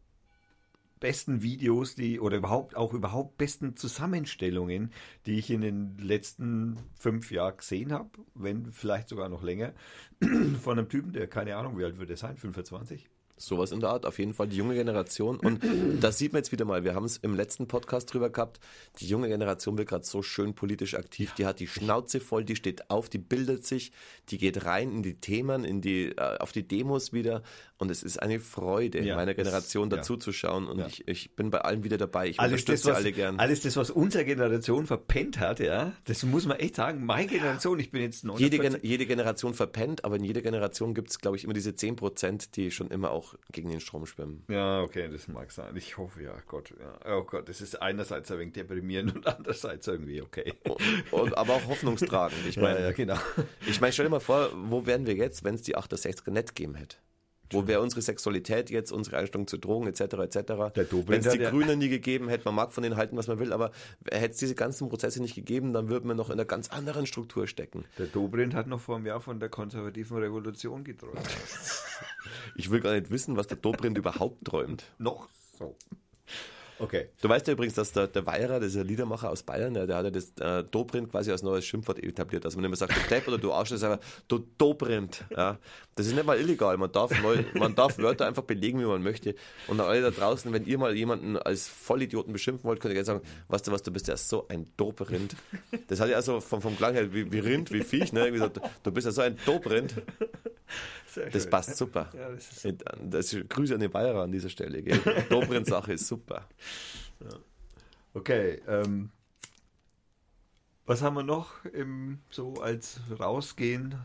A: besten Videos, die oder überhaupt auch überhaupt besten Zusammenstellungen, die ich in den letzten fünf Jahren gesehen habe, wenn vielleicht sogar noch länger, [CLEARS THROAT] von einem Typen, der keine Ahnung, wie alt wird er sein, 25?
B: Sowas in der Art, auf jeden Fall die junge Generation. Und das sieht man jetzt wieder mal. Wir haben es im letzten Podcast drüber gehabt. Die junge Generation wird gerade so schön politisch aktiv. Die hat die Schnauze voll, die steht auf, die bildet sich, die geht rein in die Themen, in die, äh, auf die Demos wieder. Und es ist eine Freude,
A: Ja,
B: meiner Generation
A: ja.
B: dazu zu schauen. Und
A: Ja.
B: ich, ich bin bei allen wieder dabei. Ich
A: Alles das,
B: unterstütze
A: was,
B: alle gern.
A: alles das, was unsere Generation verpennt hat, ja, das muss man echt sagen. Meine Generation, ich bin jetzt 49.
B: Jede, jede Generation verpennt, aber in jeder Generation gibt es, glaube ich, immer diese 10%, die schon immer auch gegen den Strom schwimmen.
A: Ja, okay, das mag sein. Ich hoffe, ja, Gott. Ja. Oh Gott, das ist einerseits ein wenig deprimierend und andererseits irgendwie okay.
B: Und, aber auch hoffnungstragend. Ich [LAUGHS] meine,
A: ja, genau.
B: Ich meine, stell dir mal vor, wo wären wir jetzt, wenn es die 68er nicht gegeben hätte? Wo wäre unsere Sexualität jetzt, unsere Einstellung zu Drogen etc. etc. Wenn es die
A: ja-
B: Grünen nie gegeben hätte, man mag von denen halten, was man will, aber hätte es diese ganzen Prozesse nicht gegeben, dann würden wir noch in einer ganz anderen Struktur stecken.
A: Der Dobrindt hat noch vor einem Jahr von der konservativen Revolution geträumt. [LAUGHS]
B: Ich will gar nicht wissen, was der Dobrindt überhaupt träumt.
A: noch so. Okay.
B: Du weißt ja übrigens, dass der, der Weierer, dieser Liedermacher aus Bayern, der, der hat ja das äh, Dobrindt quasi als neues Schimpfwort etabliert. Also man mehr sagt, du Depp oder du Arschloch, sondern du Dobrindt. Ja. Das ist nicht mal illegal. Man darf, neu, man darf Wörter einfach belegen, wie man möchte. Und alle da draußen, wenn ihr mal jemanden als Vollidioten beschimpfen wollt, könnt ihr gerne sagen, weißt du was, du bist ja so ein Dobrindt. Das hat ja also vom, vom Klang her wie, wie Rind, wie Viech, ne? Irgendwie so, du bist ja so ein Dobrindt.
A: Sehr
B: Das
A: schön.
B: passt super.
A: Ja, das ist
B: Das ist, Grüße an die Weierer an dieser Stelle. Gell? [LAUGHS] Dobrindt-Sache ist super.
A: Okay, ähm, was haben wir noch im, so als Rausgehen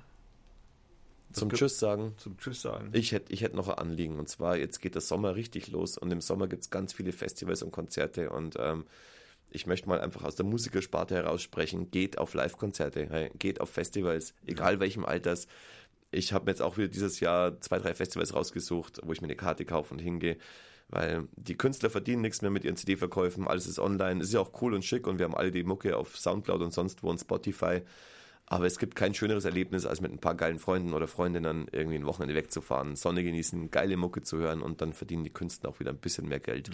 B: Zum
A: gibt-
B: Tschüss sagen.
A: zum Tschüss sagen?
B: Ich hätte ich hätt noch ein Anliegen. Und zwar, jetzt geht der Sommer richtig los und im Sommer gibt es ganz viele Festivals und Konzerte. Und ähm, ich möchte mal einfach aus der Musikersparte heraus sprechen. Geht auf Live-Konzerte, geht auf Festivals, egal welchem Alters. Ich habe mir jetzt auch wieder dieses Jahr zwei, drei Festivals rausgesucht, wo ich mir eine Karte kaufe und hingehe. Weil die Künstler verdienen nichts mehr mit ihren CD-Verkäufen, alles ist online, ist ja auch cool und schick und wir haben alle die Mucke auf Soundcloud und sonst wo und Spotify. Aber es gibt kein schöneres Erlebnis, als mit ein paar geilen Freunden oder Freundinnen irgendwie ein Wochenende wegzufahren, Sonne genießen, geile Mucke zu hören und dann verdienen die Künstler auch wieder ein bisschen mehr Geld.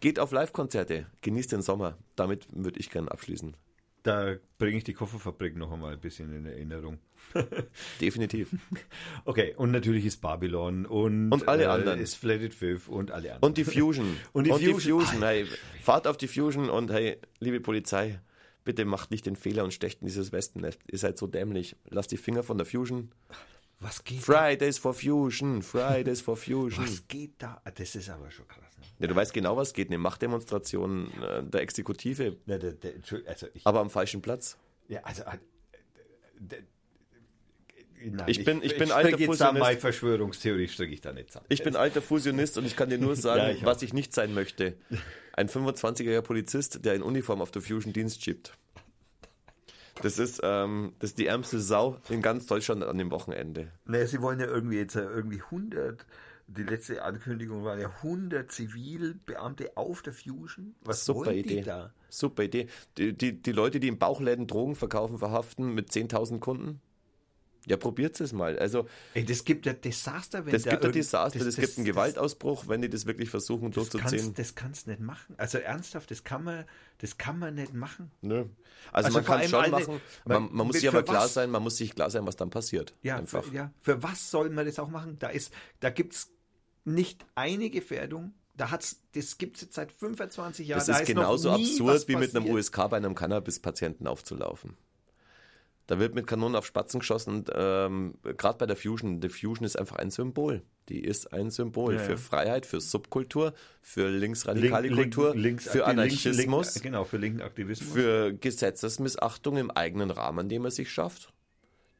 B: Geht auf Live-Konzerte, genießt den Sommer. Damit würde ich gerne abschließen.
A: Da bringe ich die Kofferfabrik noch einmal ein bisschen in Erinnerung. [LAUGHS]
B: Definitiv.
A: Okay, und natürlich ist Babylon und,
B: Und alle
A: äh,
B: anderen.
A: ist Flatted Fifth und alle anderen.
B: Und die Fusion. [LAUGHS]
A: Und die Fusion.
B: Hey, fahrt auf die Fusion und hey, liebe Polizei, bitte macht nicht den Fehler und stecht in dieses Wespennest. Ihr seid so dämlich. Lasst die Finger von der Fusion.
A: was geht
B: Fridays for Fusion, Fridays for Fusion.
A: Was geht da? Ah, Das ist aber schon krass.
B: Ja, du weißt genau, was geht. Eine Machtdemonstration äh, der Exekutive,
A: Ja, der, der, also ich,
B: aber am falschen Platz.
A: ja, also, äh, der, nein,
B: Ich bin- ich bin
A: ich
B: alter Fusionist.
A: meine Verschwörungstheorie stricke ich da nicht zusammen.
B: Ich bin alter Fusionist und ich kann dir nur [LAUGHS] sagen,
A: Ja, ich
B: was ich nicht sein möchte. Ein 25-jähriger Polizist, der in Uniform auf der Fusion Dienst schiebt. Das ist, ähm, das ist die ärmste Sau in ganz Deutschland an dem Wochenende.
A: Naja, sie wollen ja irgendwie jetzt äh, irgendwie 100, die letzte Ankündigung war ja 100 Zivilbeamte auf der Fusion. Was
B: Super
A: wollen
B: Idee.
A: die da?
B: Super Idee. Die, die, die Leute, die in Bauchläden Drogen verkaufen, verhaften mit 10.000 Kunden. Ja, probiert es mal. Also,
A: Ey, das gibt ein Desaster, wenn
B: das
A: da
B: gibt ein Desaster, das, gibt einen
A: das-
B: Gewaltausbruch, wenn die das wirklich versuchen
A: Das
B: durchzuziehen.
A: das kannst nicht machen. Also ernsthaft, das kann man, das kann man nicht machen.
B: Nö. Also,
A: Also
B: man kann
A: allem
B: schon
A: alle-
B: machen. Man,
A: man-
B: man muss sich aber klar
A: was?
B: sein, man muss sich klar sein, was dann passiert.
A: Ja,
B: Einfach.
A: Für, ja. für was soll man das auch machen? Da ist, da gibt's nicht eine Gefährdung. Da hat's, das gibt's jetzt seit 25 Jahren.
B: Das
A: da
B: ist genauso absurd, wie mit einem. USK bei einem Cannabis-Patienten aufzulaufen. Da wird mit Kanonen auf Spatzen geschossen und ähm, gerade bei der Fusion, die Fusion ist einfach ein Symbol. Die ist ein Symbol
A: Ja,
B: für
A: ja.
B: Freiheit, für Subkultur, für linksradikale
A: Link- link-
B: Kultur,
A: links-
B: für Anarchismus,
A: Link, genau, für linken Aktivismus.
B: für Gesetzesmissachtung im eigenen Rahmen, den man sich schafft,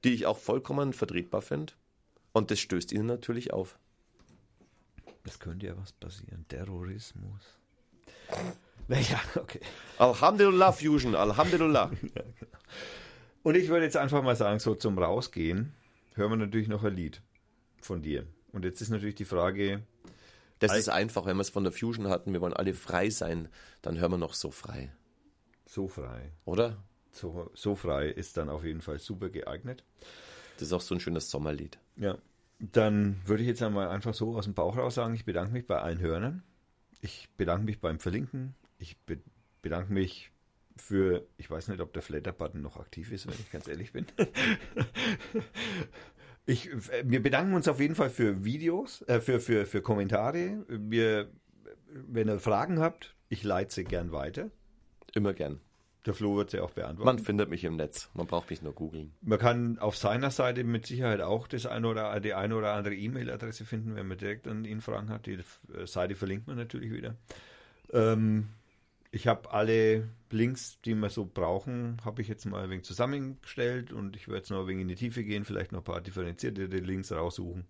B: die ich auch vollkommen vertretbar finde. Und das stößt ihnen natürlich auf.
A: das könnte ja was passieren. Terrorismus. Naja, okay.
B: Alhamdulillah, Fusion, Alhamdulillah. [LAUGHS]
A: Und ich würde jetzt einfach mal sagen, so zum Rausgehen hören wir natürlich noch ein Lied von dir. Und jetzt ist natürlich die Frage,
B: Das ist einfach, wenn wir es von der Fusion hatten, wir wollen alle frei sein, dann hören wir noch so frei,
A: so frei.
B: oder?
A: So, so frei ist dann auf jeden Fall super geeignet.
B: Das ist auch so ein schönes Sommerlied.
A: Ja, dann würde ich jetzt einmal einfach so aus dem Bauch raus sagen, ich bedanke mich bei allen Hörnern. Ich bedanke mich beim Verlinken. Ich be bedanke mich für, ich weiß nicht, ob der Flatter-Button noch aktiv ist, wenn ich ganz ehrlich bin. [LAUGHS] Ich, äh, wir bedanken uns auf jeden Fall für Videos, äh, für, für, für Kommentare. Wir, wenn ihr Fragen habt, ich leite sie gern weiter.
B: Immer gern.
A: Der Flo wird sie auch beantworten.
B: Man findet mich im Netz. Man braucht mich nur googeln.
A: Man kann auf seiner Seite mit Sicherheit auch das eine oder die eine oder andere E-Mail-Adresse finden, wenn man direkt an ihn Fragen hat. Die Seite verlinkt man natürlich wieder. Ähm, ich habe alle Links, die wir so brauchen, habe ich jetzt mal ein wenig zusammengestellt und ich werde jetzt noch ein wenig in die Tiefe gehen, vielleicht noch ein paar differenzierte Links raussuchen.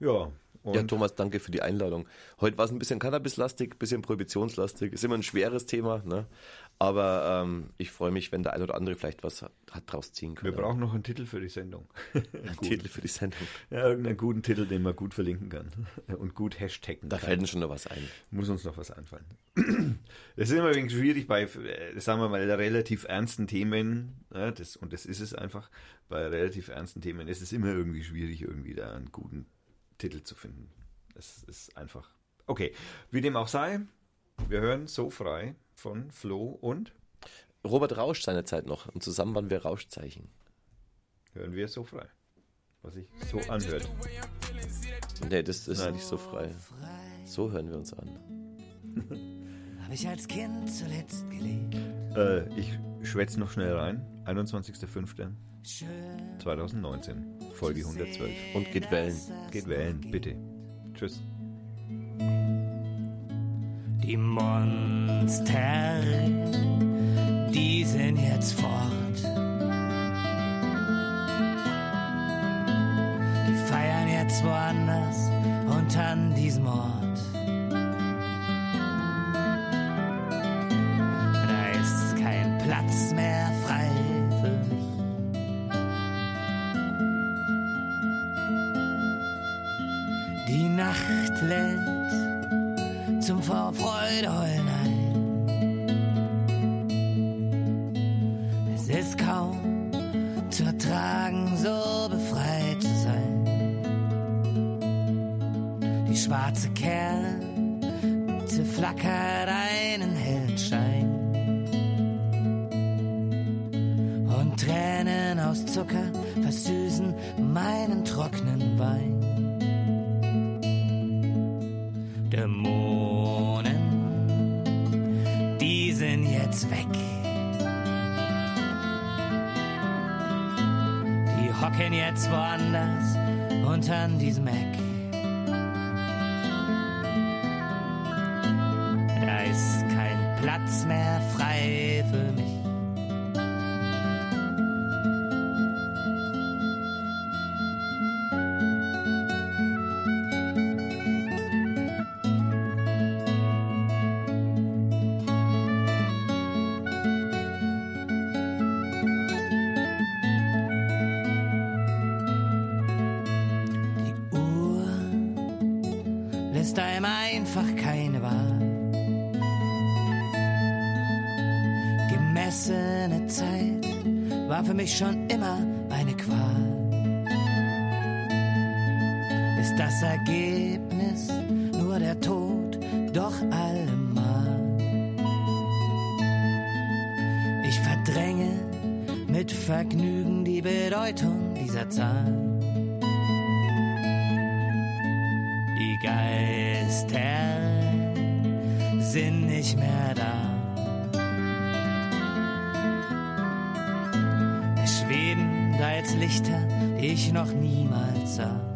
A: Ja.
B: ja, Thomas, danke für die Einladung. Heute war es ein bisschen Cannabis-lastig, ein bisschen prohibitionslastig. Ist immer ein schweres Thema, ne? Aber ähm, ich freue mich, wenn der ein oder andere vielleicht was hat, hat draus ziehen können.
A: Wir brauchen noch einen Titel für die Sendung. [LAUGHS]
B: einen Titel für die Sendung.
A: Ja, irgendeinen guten Titel, den man gut verlinken kann und gut hashtaggen
B: Da
A: kann.
B: fällt uns schon noch was ein.
A: Muss uns noch was einfallen. [CLEARS THROAT] Das ist immer ein wenig schwierig bei, äh, sagen wir mal, relativ ernsten Themen, ja, das, und das ist es einfach, bei relativ ernsten Themen ist es immer irgendwie schwierig, irgendwie da einen guten Titel zu finden. Das ist einfach. Okay, wie dem auch sei, wir hören so frei von Flo und
B: Robert Rausch seinerzeit noch. Und zusammen waren wir Rauschzeichen.
A: hören wir so frei. Was sich so anhört.
B: Nee, das ist
A: Nein.
B: nicht so frei. So hören wir uns an. [LAUGHS]
C: Hab ich als Kind zuletzt gelebt.
A: Äh, ich schwätze noch schnell rein. 21.05.2019,
C: Schön.
A: Folge 112.
B: Und geht wählen.
A: Geht wählen, bitte. Tschüss.
C: Die Monster, die sind jetzt fort. Die feiern jetzt woanders und an diesem Ort. Da ist kein Platz mehr frei für mich. Die Nacht lädt Atem vor Freude heulen. Mich schon immer Lichter, die ich noch niemals sah.